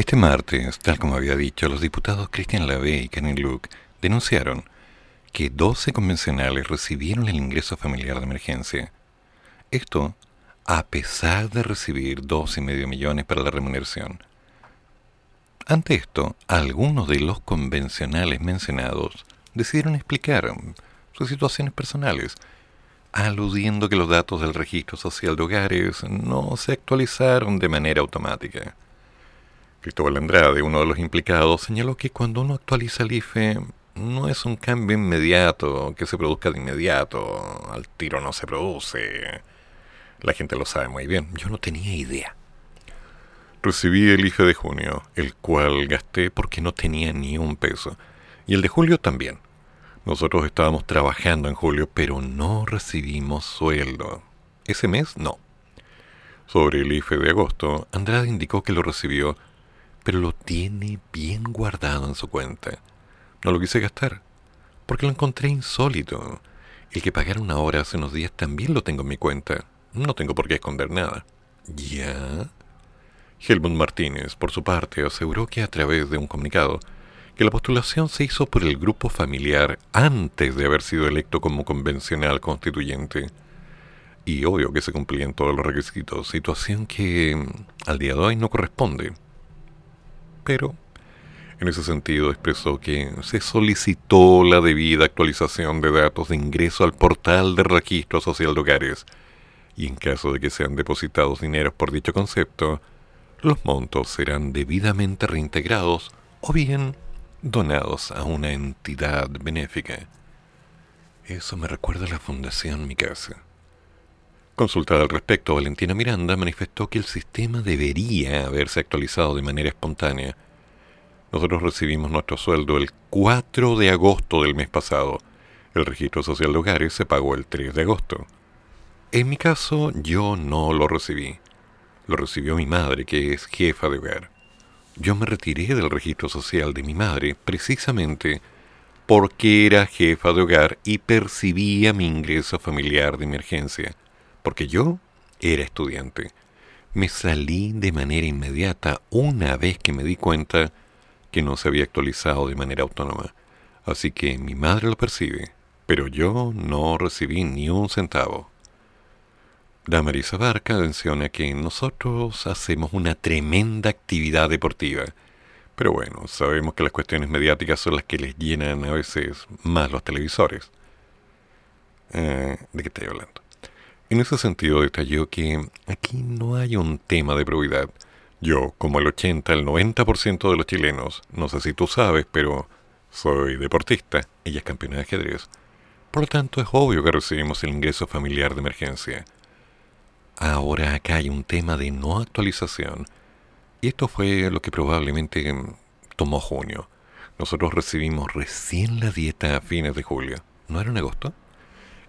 Este martes, tal como había dicho, los diputados Cristian Lavé y Karen Luke denunciaron que 12 convencionales recibieron el ingreso familiar de emergencia. Esto a pesar de recibir dos y medio millones para la remuneración. Ante esto, algunos de los convencionales mencionados decidieron explicar sus situaciones personales, aludiendo que los datos del registro social de hogares no se actualizaron de manera automática. Cristóbal Andrade, uno de los implicados, señaló que cuando uno actualiza el IFE no es un cambio inmediato, que se produzca de inmediato, al tiro no se produce. La gente lo sabe muy bien, yo no tenía idea. Recibí el IFE de junio, el cual gasté porque no tenía ni un peso, y el de julio también. Nosotros estábamos trabajando en julio, pero no recibimos sueldo. Ese mes no. Sobre el IFE de agosto, Andrade indicó que lo recibió, pero lo tiene bien guardado en su cuenta. No lo quise gastar, porque lo encontré insólito. El que pagara una hora hace unos días también lo tengo en mi cuenta. No tengo por qué esconder nada. ¿Ya? Helmut Martínez, por su parte, aseguró que a través de un comunicado, que la postulación se hizo por el grupo familiar antes de haber sido electo como convencional constituyente. Y obvio que se cumplían todos los requisitos, situación que mm, al día de hoy no corresponde. Pero en ese sentido expresó que se solicitó la debida actualización de datos de ingreso al portal de registro social de hogares y en caso de que sean depositados dineros por dicho concepto, los montos serán debidamente reintegrados o bien donados a una entidad benéfica. Eso me recuerda a la Fundación Mi Casa. Consultada al respecto, Valentina Miranda manifestó que el sistema debería haberse actualizado de manera espontánea, nosotros recibimos nuestro sueldo el 4 de agosto del mes pasado. El registro social de hogares se pagó el 3 de agosto. En mi caso, yo no lo recibí. Lo recibió mi madre, que es jefa de hogar. Yo me retiré del registro social de mi madre precisamente porque era jefa de hogar y percibía mi ingreso familiar de emergencia, porque yo era estudiante. Me salí de manera inmediata una vez que me di cuenta que no se había actualizado de manera autónoma. Así que mi madre lo percibe, pero yo no recibí ni un centavo. Damaris Abarca menciona que nosotros hacemos una tremenda actividad deportiva, pero bueno, sabemos que las cuestiones mediáticas son las que les llenan a veces más los televisores. Eh, ¿De qué estoy hablando? En ese sentido detalló que aquí no hay un tema de probidad, yo, como el 80, el 90% de los chilenos, no sé si tú sabes, pero soy deportista, ella es campeona de ajedrez. Por lo tanto, es obvio que recibimos el ingreso familiar de emergencia. Ahora acá hay un tema de no actualización, y esto fue lo que probablemente tomó junio. Nosotros recibimos recién la dieta a fines de julio. ¿No era en agosto?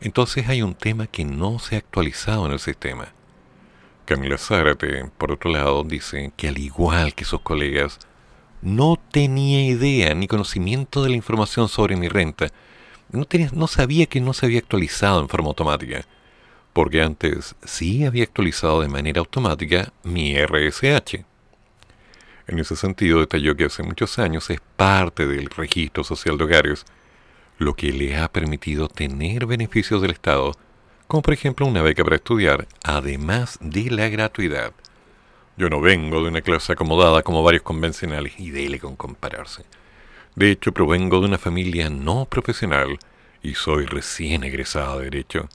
Entonces hay un tema que no se ha actualizado en el sistema. Camila Zárate, por otro lado, dice que al igual que sus colegas, no tenía idea ni conocimiento de la información sobre mi renta. No, sabía que no se había actualizado en forma automática, porque antes sí había actualizado de manera automática mi RSH. En ese sentido, detalló que hace muchos años es parte del registro social de hogares, lo que le ha permitido tener beneficios del Estado como por ejemplo una beca para estudiar, además de la gratuidad. Yo no vengo de una clase acomodada como varios convencionales y dele con compararse. De hecho, provengo de una familia no profesional y soy recién egresada de Derecho.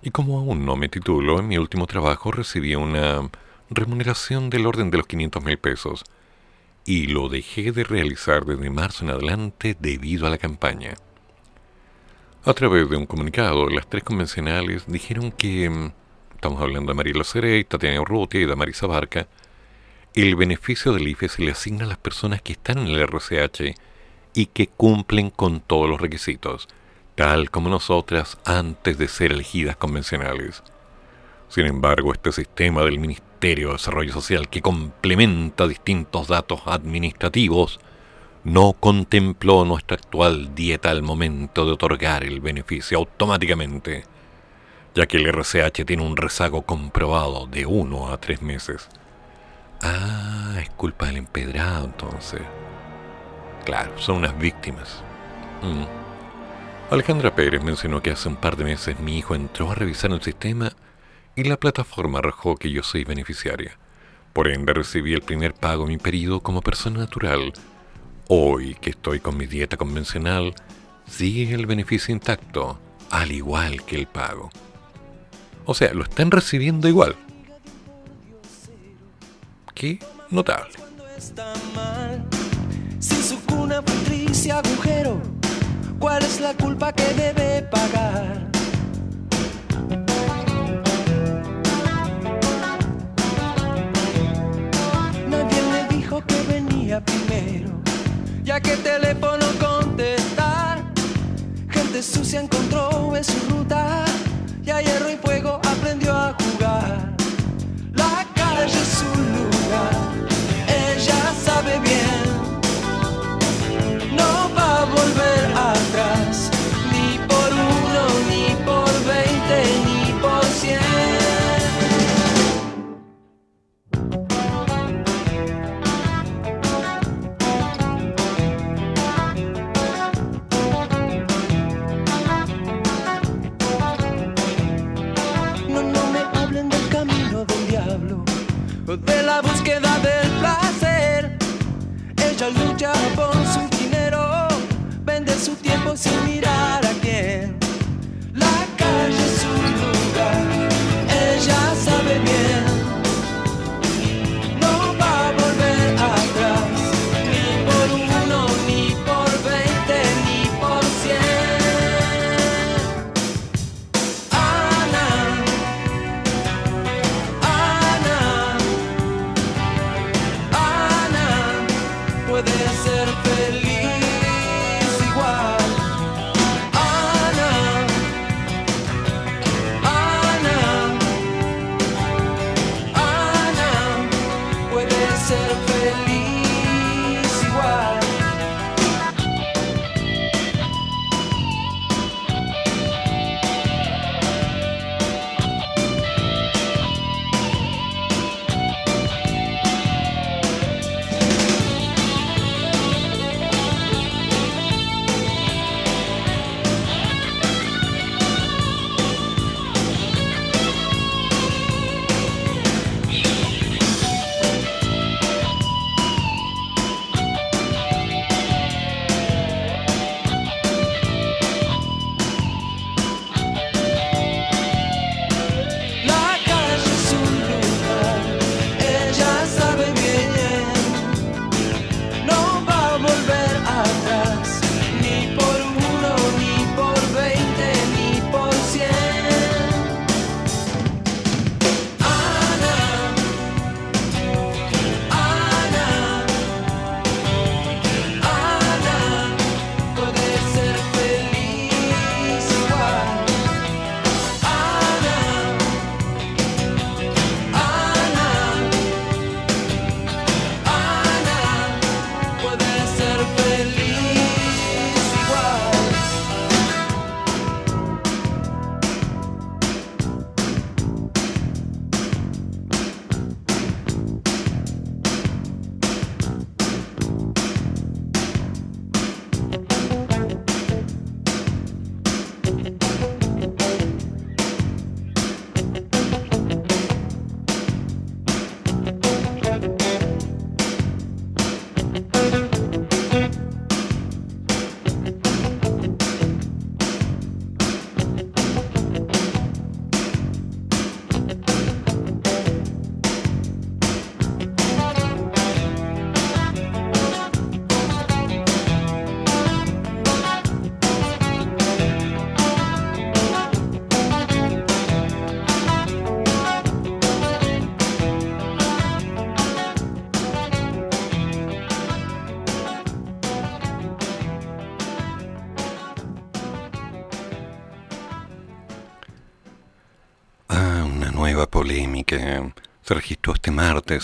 Y como aún no me titulo, en mi último trabajo recibí una remuneración del orden de los 500 mil pesos y lo dejé de realizar desde marzo en adelante debido a la campaña. A través de un comunicado, las tres convencionales dijeron que, mm, estamos hablando de Mariela Cerey, Tatiana Urrutia y Damaris Barca, el beneficio del IFE se le asigna a las personas que están en el RCH y que cumplen con todos los requisitos, tal como nosotras antes de ser elegidas convencionales. Sin embargo, este sistema del Ministerio de Desarrollo Social que complementa distintos datos administrativos no contempló nuestra actual dieta al momento de otorgar el beneficio automáticamente, ya que el RCH tiene un rezago comprobado de uno a tres meses. Ah, es culpa del empedrado entonces. Claro, son unas víctimas. Mm. Alejandra Pérez mencionó que hace un par de meses mi hijo entró a revisar el sistema y la plataforma arrojó que yo soy beneficiaria. Por ende recibí el primer pago mi periodo como persona natural. Hoy que estoy con mi dieta convencional, sigue el beneficio intacto, al igual que el pago. O sea, lo están recibiendo igual. Qué notable. está mal. Si su cuna fue triste agujero, ¿cuál es la culpa que teléfono contestar. Gente sucia encontró en su ruta, hierro y de la búsqueda del placer. Ella lucha por su dinero, vende su tiempo sin mirar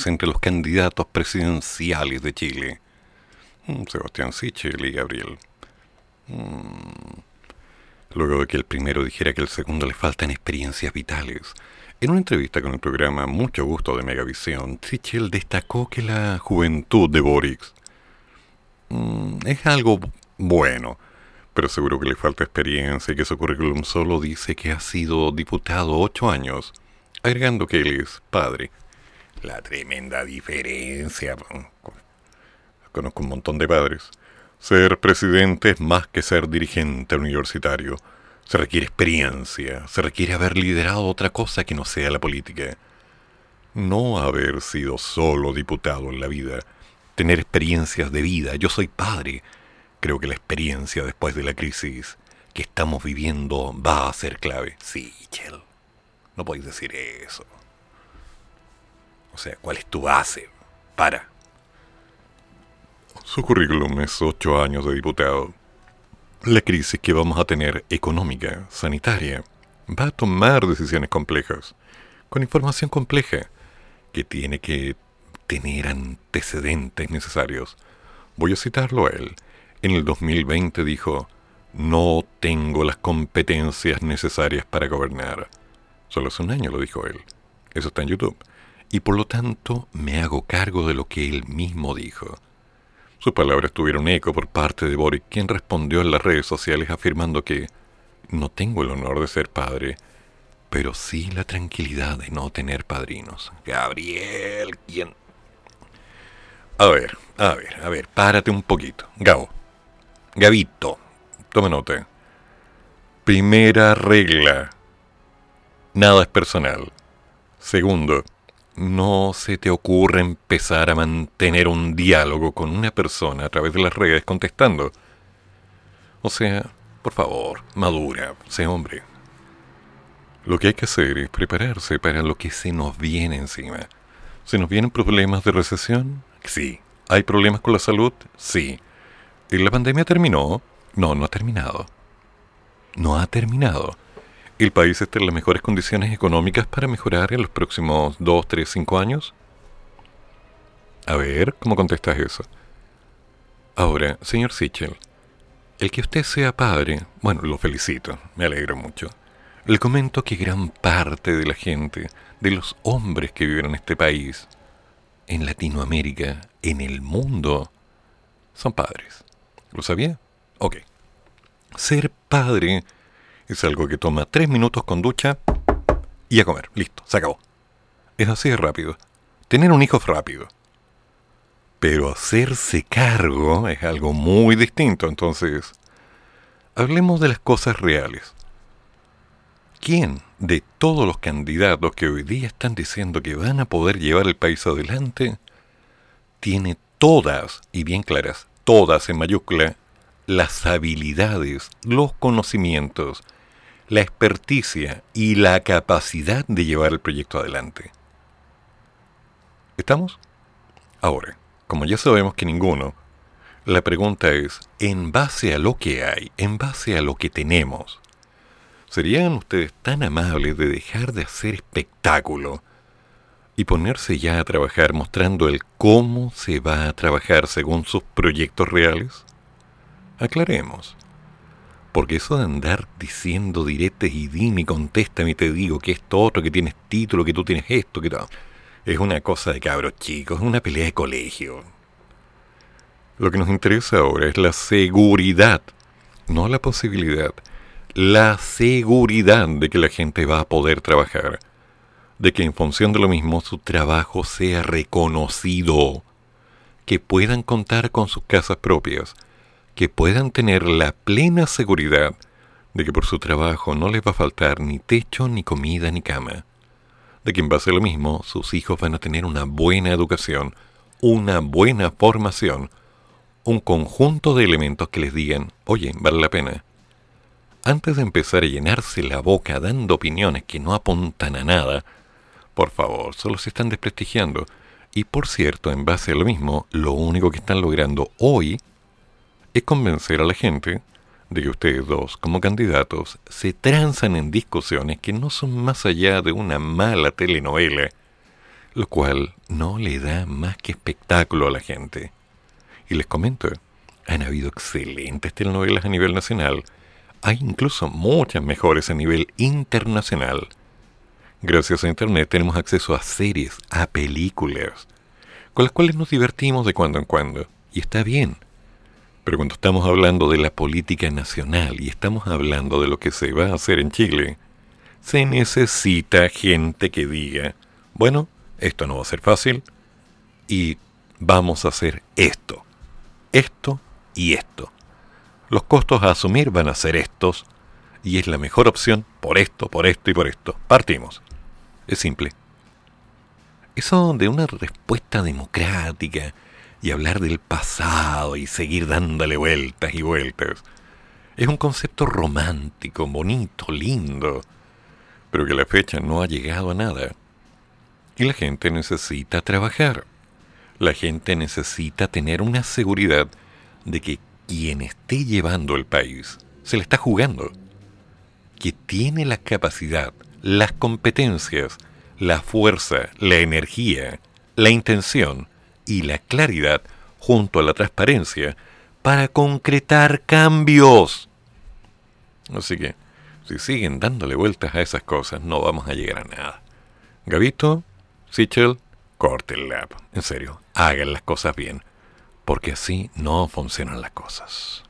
entre los candidatos presidenciales de Chile. Mm, Sebastián Sichel y Gabriel. Mm. Luego de que el primero dijera que el segundo le faltan experiencias vitales En una entrevista con el programa Mucho Gusto de Megavisión, Sichel destacó que la juventud de Boric mm, es algo bueno, pero seguro que le falta experiencia y que su currículum solo dice que ha sido diputado ocho años, agregando que él es padre. La tremenda diferencia. Conozco un montón de padres. Ser presidente es más que ser dirigente universitario. Se requiere experiencia, se requiere haber liderado otra cosa que no sea la política. No haber sido solo diputado en la vida, tener experiencias de vida. Yo soy padre. Creo que la experiencia después de la crisis que estamos viviendo va a ser clave. Sí, Chel. No podéis decir eso. O sea, ¿cuál es tu base? Para. Su currículum es ocho años de diputado. La crisis que vamos a tener económica, sanitaria, va a tomar decisiones complejas, con información compleja, que tiene que tener antecedentes necesarios. Voy a citarlo a él. En el 2020 dijo, no tengo las competencias necesarias para gobernar. Solo hace un año lo dijo él. Eso está en YouTube. Y por lo tanto me hago cargo de lo que él mismo dijo. Sus palabras tuvieron eco por parte de Boric, quien respondió en las redes sociales afirmando que no tengo el honor de ser padre, pero sí la tranquilidad de no tener padrinos. Gabriel, ¿quién? A ver, a ver, a ver, párate un poquito. Gabo, Gabito, toma nota. Primera regla. Nada es personal. Segundo, no se te ocurre empezar a mantener un diálogo con una persona a través de las redes contestando. O sea, por favor, madura, sé hombre. Lo que hay que hacer es prepararse para lo que se nos viene encima. ¿Se nos vienen problemas de recesión? Sí. ¿Hay problemas con la salud? Sí. ¿Y la pandemia terminó? No, no ha terminado. No ha terminado el país está en las mejores condiciones económicas para mejorar en los próximos 2, 3, 5 años? A ver, ¿cómo contestas eso? Ahora, señor Sichel, el que usted sea padre, bueno, lo felicito, me alegro mucho. Le comento que gran parte de la gente, de los hombres que viven en este país, en Latinoamérica, en el mundo, son padres. ¿Lo sabía? Ok. Ser padre es algo que toma tres minutos con ducha y a comer. Listo, se acabó. Es así de rápido. Tener un hijo es rápido. Pero hacerse cargo es algo muy distinto. Entonces, hablemos de las cosas reales. ¿Quién de todos los candidatos que hoy día están diciendo que van a poder llevar el país adelante tiene todas, y bien claras, todas en mayúscula, las habilidades, los conocimientos, la experticia y la capacidad de llevar el proyecto adelante. ¿Estamos? Ahora, como ya sabemos que ninguno, la pregunta es, en base a lo que hay, en base a lo que tenemos, ¿serían ustedes tan amables de dejar de hacer espectáculo y ponerse ya a trabajar mostrando el cómo se va a trabajar según sus proyectos reales? Aclaremos. Porque eso de andar diciendo diretes y dime, contéstame te digo que esto otro, que tienes título, que tú tienes esto, que tal, es una cosa de cabros chicos, es una pelea de colegio. Lo que nos interesa ahora es la seguridad, no la posibilidad, la seguridad de que la gente va a poder trabajar, de que en función de lo mismo su trabajo sea reconocido, que puedan contar con sus casas propias, que puedan tener la plena seguridad de que por su trabajo no les va a faltar ni techo, ni comida, ni cama. De que en base a lo mismo sus hijos van a tener una buena educación, una buena formación, un conjunto de elementos que les digan, oye, vale la pena. Antes de empezar a llenarse la boca dando opiniones que no apuntan a nada, por favor, solo se están desprestigiando. Y por cierto, en base a lo mismo, lo único que están logrando hoy es convencer a la gente de que ustedes dos, como candidatos, se transan en discusiones que no son más allá de una mala telenovela, lo cual no le da más que espectáculo a la gente. Y les comento, han habido excelentes telenovelas a nivel nacional, hay incluso muchas mejores a nivel internacional. Gracias a Internet tenemos acceso a series, a películas, con las cuales nos divertimos de cuando en cuando. Y está bien. Pero cuando estamos hablando de la política nacional y estamos hablando de lo que se va a hacer en Chile, se necesita gente que diga, bueno, esto no va a ser fácil y vamos a hacer esto, esto y esto. Los costos a asumir van a ser estos y es la mejor opción por esto, por esto y por esto. Partimos. Es simple. Eso de una respuesta democrática y hablar del pasado y seguir dándole vueltas y vueltas es un concepto romántico, bonito, lindo, pero que la fecha no ha llegado a nada. Y la gente necesita trabajar. La gente necesita tener una seguridad de que quien esté llevando el país se le está jugando. Que tiene la capacidad, las competencias, la fuerza, la energía, la intención y la claridad junto a la transparencia para concretar cambios. Así que, si siguen dándole vueltas a esas cosas, no vamos a llegar a nada. Gavito, Sichel, córtenla. En serio, hagan las cosas bien, porque así no funcionan las cosas.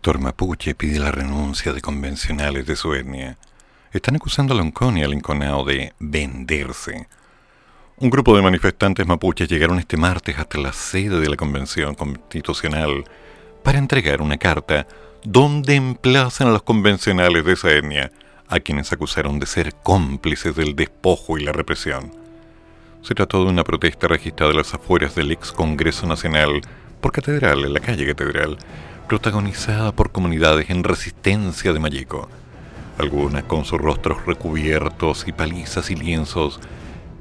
Sector mapuche pide la renuncia de convencionales de su etnia. Están acusando a Loncón y a Linconao de venderse. Un grupo de manifestantes mapuches llegaron este martes hasta la sede de la Convención Constitucional para entregar una carta donde emplazan a los convencionales de esa etnia, a quienes acusaron de ser cómplices del despojo y la represión. Se trató de una protesta registrada en las afueras del ex Congreso Nacional por Catedral, en la calle Catedral, protagonizada por comunidades en resistencia de Mayeco, algunas con sus rostros recubiertos y palizas y lienzos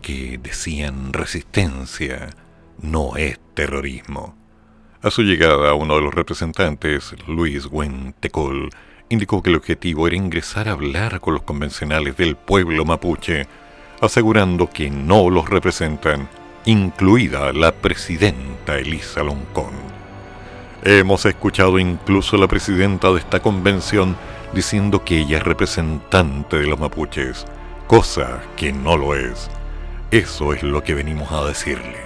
que decían resistencia no es terrorismo. A su llegada, uno de los representantes, Luis Tecol, indicó que el objetivo era ingresar a hablar con los convencionales del pueblo mapuche, asegurando que no los representan, incluida la presidenta Elisa Loncón. Hemos escuchado incluso a la presidenta de esta convención diciendo que ella es representante de los mapuches, cosa que no lo es. Eso es lo que venimos a decirle.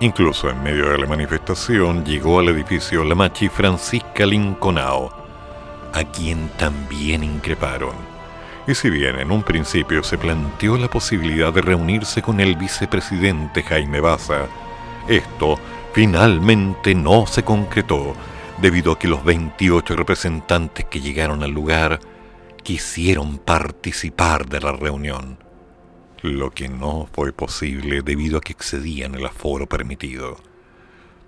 Incluso en medio de la manifestación llegó al edificio la machi Francisca Linconao, a quien también increparon. Y si bien en un principio se planteó la posibilidad de reunirse con el vicepresidente Jaime Baza, esto finalmente no se concretó debido a que los 28 representantes que llegaron al lugar quisieron participar de la reunión lo que no fue posible debido a que excedían el aforo permitido.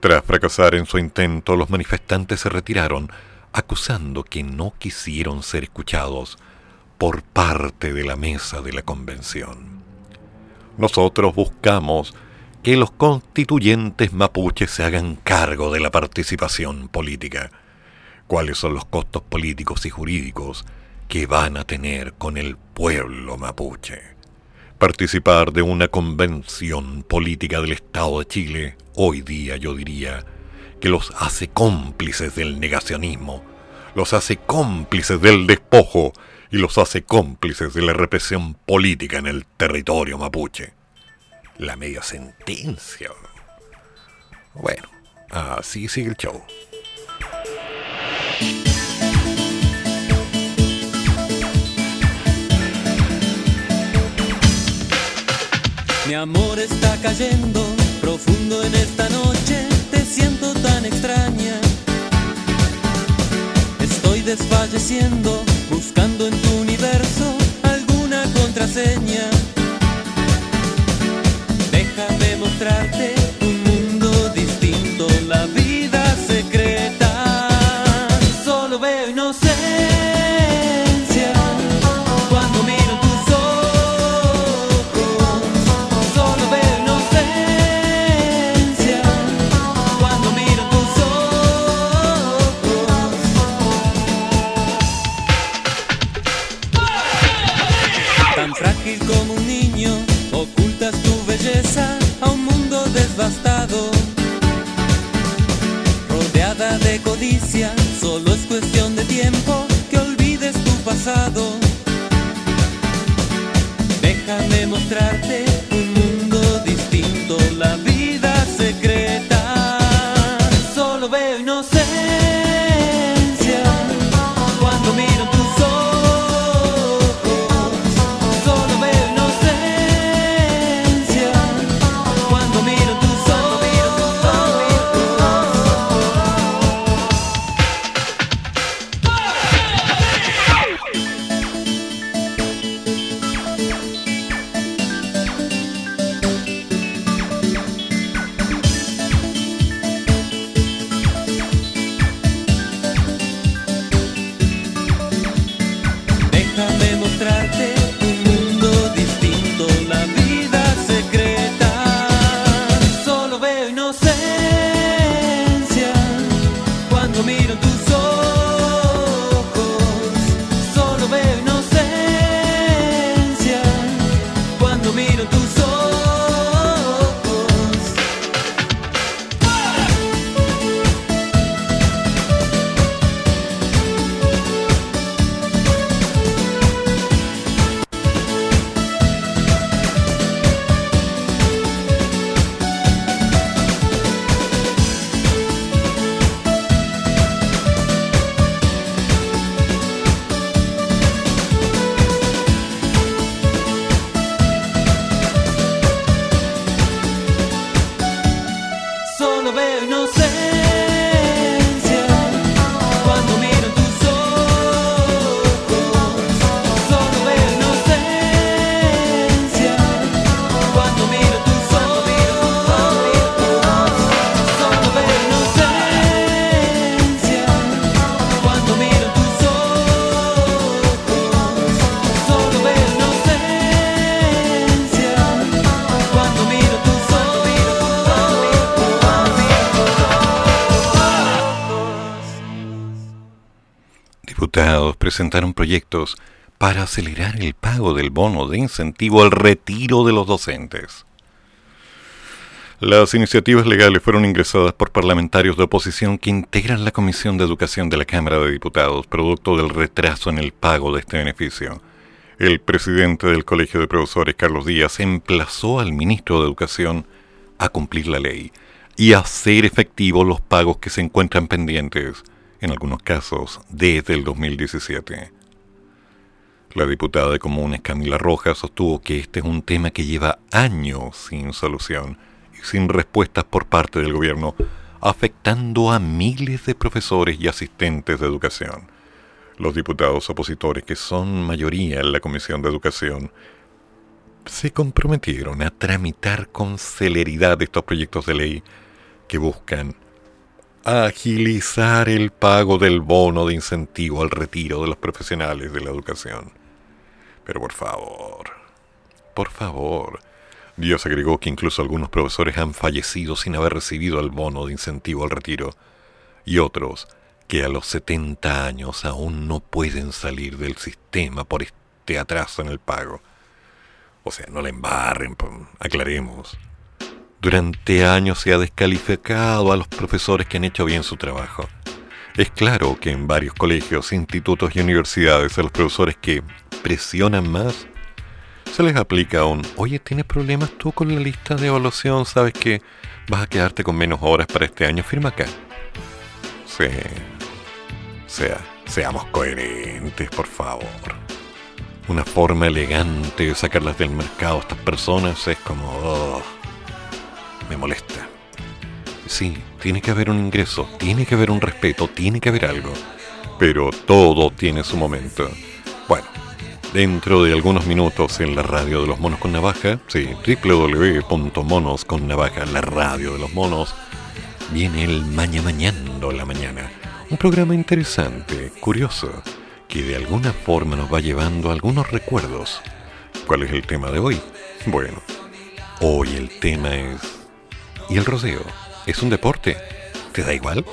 Tras fracasar en su intento, los manifestantes se retiraron, acusando que no quisieron ser escuchados por parte de la mesa de la convención. Nosotros buscamos que los constituyentes mapuches se hagan cargo de la participación política. ¿Cuáles son los costos políticos y jurídicos que van a tener con el pueblo mapuche? participar de una convención política del Estado de Chile, hoy día yo diría que los hace cómplices del negacionismo, los hace cómplices del despojo y los hace cómplices de la represión política en el territorio mapuche. La media sentencia. Bueno, así sigue el show. Mi amor está cayendo profundo en esta noche, te siento tan extraña. Estoy desfalleciendo, buscando en tu universo alguna contraseña. Déjame Solo es cuestión de tiempo que olvides tu pasado. Déjame mostrarte un mundo distinto. Presentaron proyectos para acelerar el pago del bono de incentivo al retiro de los docentes. Las iniciativas legales fueron ingresadas por parlamentarios de oposición que integran la Comisión de Educación de la Cámara de Diputados, producto del retraso en el pago de este beneficio. El presidente del Colegio de Profesores, Carlos Díaz, emplazó al ministro de Educación a cumplir la ley y hacer efectivos los pagos que se encuentran pendientes, en algunos casos, desde el 2017. La diputada de Comunes, Camila Rojas, sostuvo que este es un tema que lleva años sin solución y sin respuestas por parte del gobierno, afectando a miles de profesores y asistentes de educación. Los diputados opositores, que son mayoría en la Comisión de Educación, se comprometieron a tramitar con celeridad estos proyectos de ley que buscan agilizar el pago del bono de incentivo al retiro de los profesionales de la educación. Pero por favor, por favor, Dios agregó que incluso algunos profesores han fallecido sin haber recibido el bono de incentivo al retiro y otros que a los 70 años aún no pueden salir del sistema por este atraso en el pago. O sea, no la embarren, aclaremos. Durante años se ha descalificado a los profesores que han hecho bien su trabajo. Es claro que en varios colegios, institutos y universidades a los profesores que presionan más, se les aplica un, oye, ¿tienes problemas tú con la lista de evaluación? ¿Sabes que vas a quedarte con menos horas para este año? Firma acá. Sí. Sea, seamos coherentes, por favor. Una forma elegante de sacarlas del mercado a estas personas es como... oh, me molesta. Sí, tiene que haber un ingreso, tiene que haber un respeto, tiene que haber algo. Pero todo tiene su momento. Bueno, dentro de algunos minutos en la radio de los monos con navaja, sí, www.monos con navaja, la radio de los monos, viene el Maña Mañando la mañana. Un programa interesante, curioso, que de alguna forma nos va llevando algunos recuerdos. ¿Cuál es el tema de hoy? Bueno, hoy el tema es... ¿Y el rodeo? ¿Es un deporte? ¿Te da igual?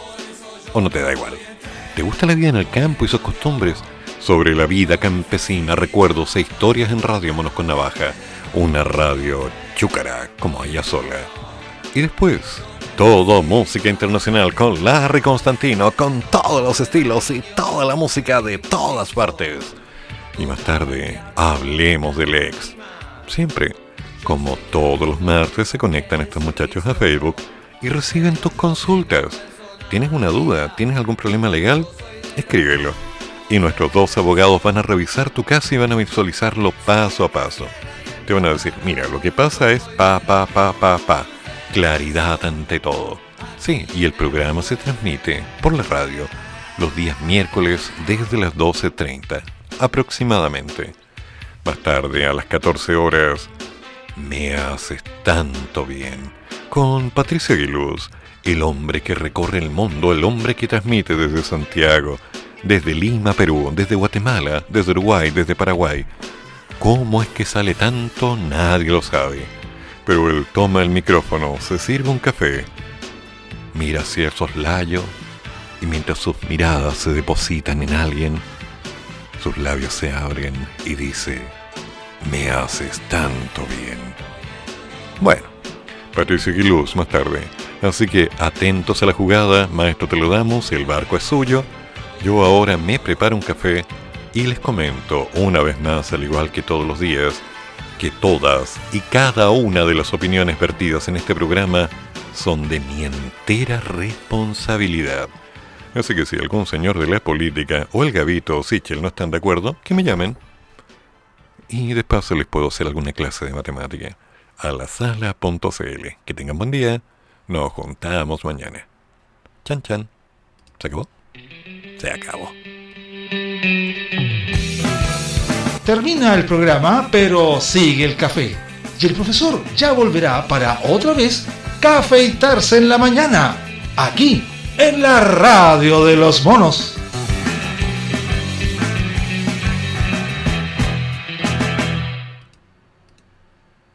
¿O no te da igual? ¿Te gusta la vida en el campo y sus costumbres? Sobre la vida campesina, recuerdos e historias en Radio Monos con Navaja. Una radio chúcara como ella sola. Y después, todo música internacional con Larry Constantino, con todos los estilos y toda la música de todas partes. Y más tarde, hablemos del ex. Siempre, como todos los martes, se conectan estos muchachos a Facebook y reciben tus consultas. ¿Tienes una duda? ¿Tienes algún problema legal? Escríbelo. Y nuestros dos abogados van a revisar tu caso y van a visualizarlo paso a paso. Te van a decir, mira, lo que pasa es pa, pa, pa, pa, pa. Claridad ante todo. Sí, y el programa se transmite por la radio los días miércoles desde las 12.30 aproximadamente. Más tarde, a las 14 horas, me haces tanto bien. Con Patricia Aguiluz, el hombre que recorre el mundo, el hombre que transmite desde Santiago, desde Lima, Perú, desde Guatemala, desde Uruguay, desde Paraguay. ¿Cómo es que sale tanto? Nadie lo sabe. Pero él toma el micrófono, se sirve un café, mira hacia el soslayo y mientras sus miradas se depositan en alguien, sus labios se abren y dice, me haces tanto bien. Bueno, Patricia Aguiluz más tarde. Así que atentos a la jugada, maestro te lo damos, el barco es suyo. Yo ahora me preparo un café y les comento una vez más, al igual que todos los días, que todas y cada una de las opiniones vertidas en este programa son de mi entera responsabilidad. Así que si algún señor de la política o el Gavito o Sichel no están de acuerdo, que me llamen. Y de paso les puedo hacer alguna clase de matemática. A la sala.cl. Que tengan buen día. Nos juntamos mañana. Chan chan. ¿Se acabó? Se acabó. Termina el programa, pero sigue el café. Y el profesor ya volverá para otra vez cafeitarse en la mañana, aquí, en la radio de los monos.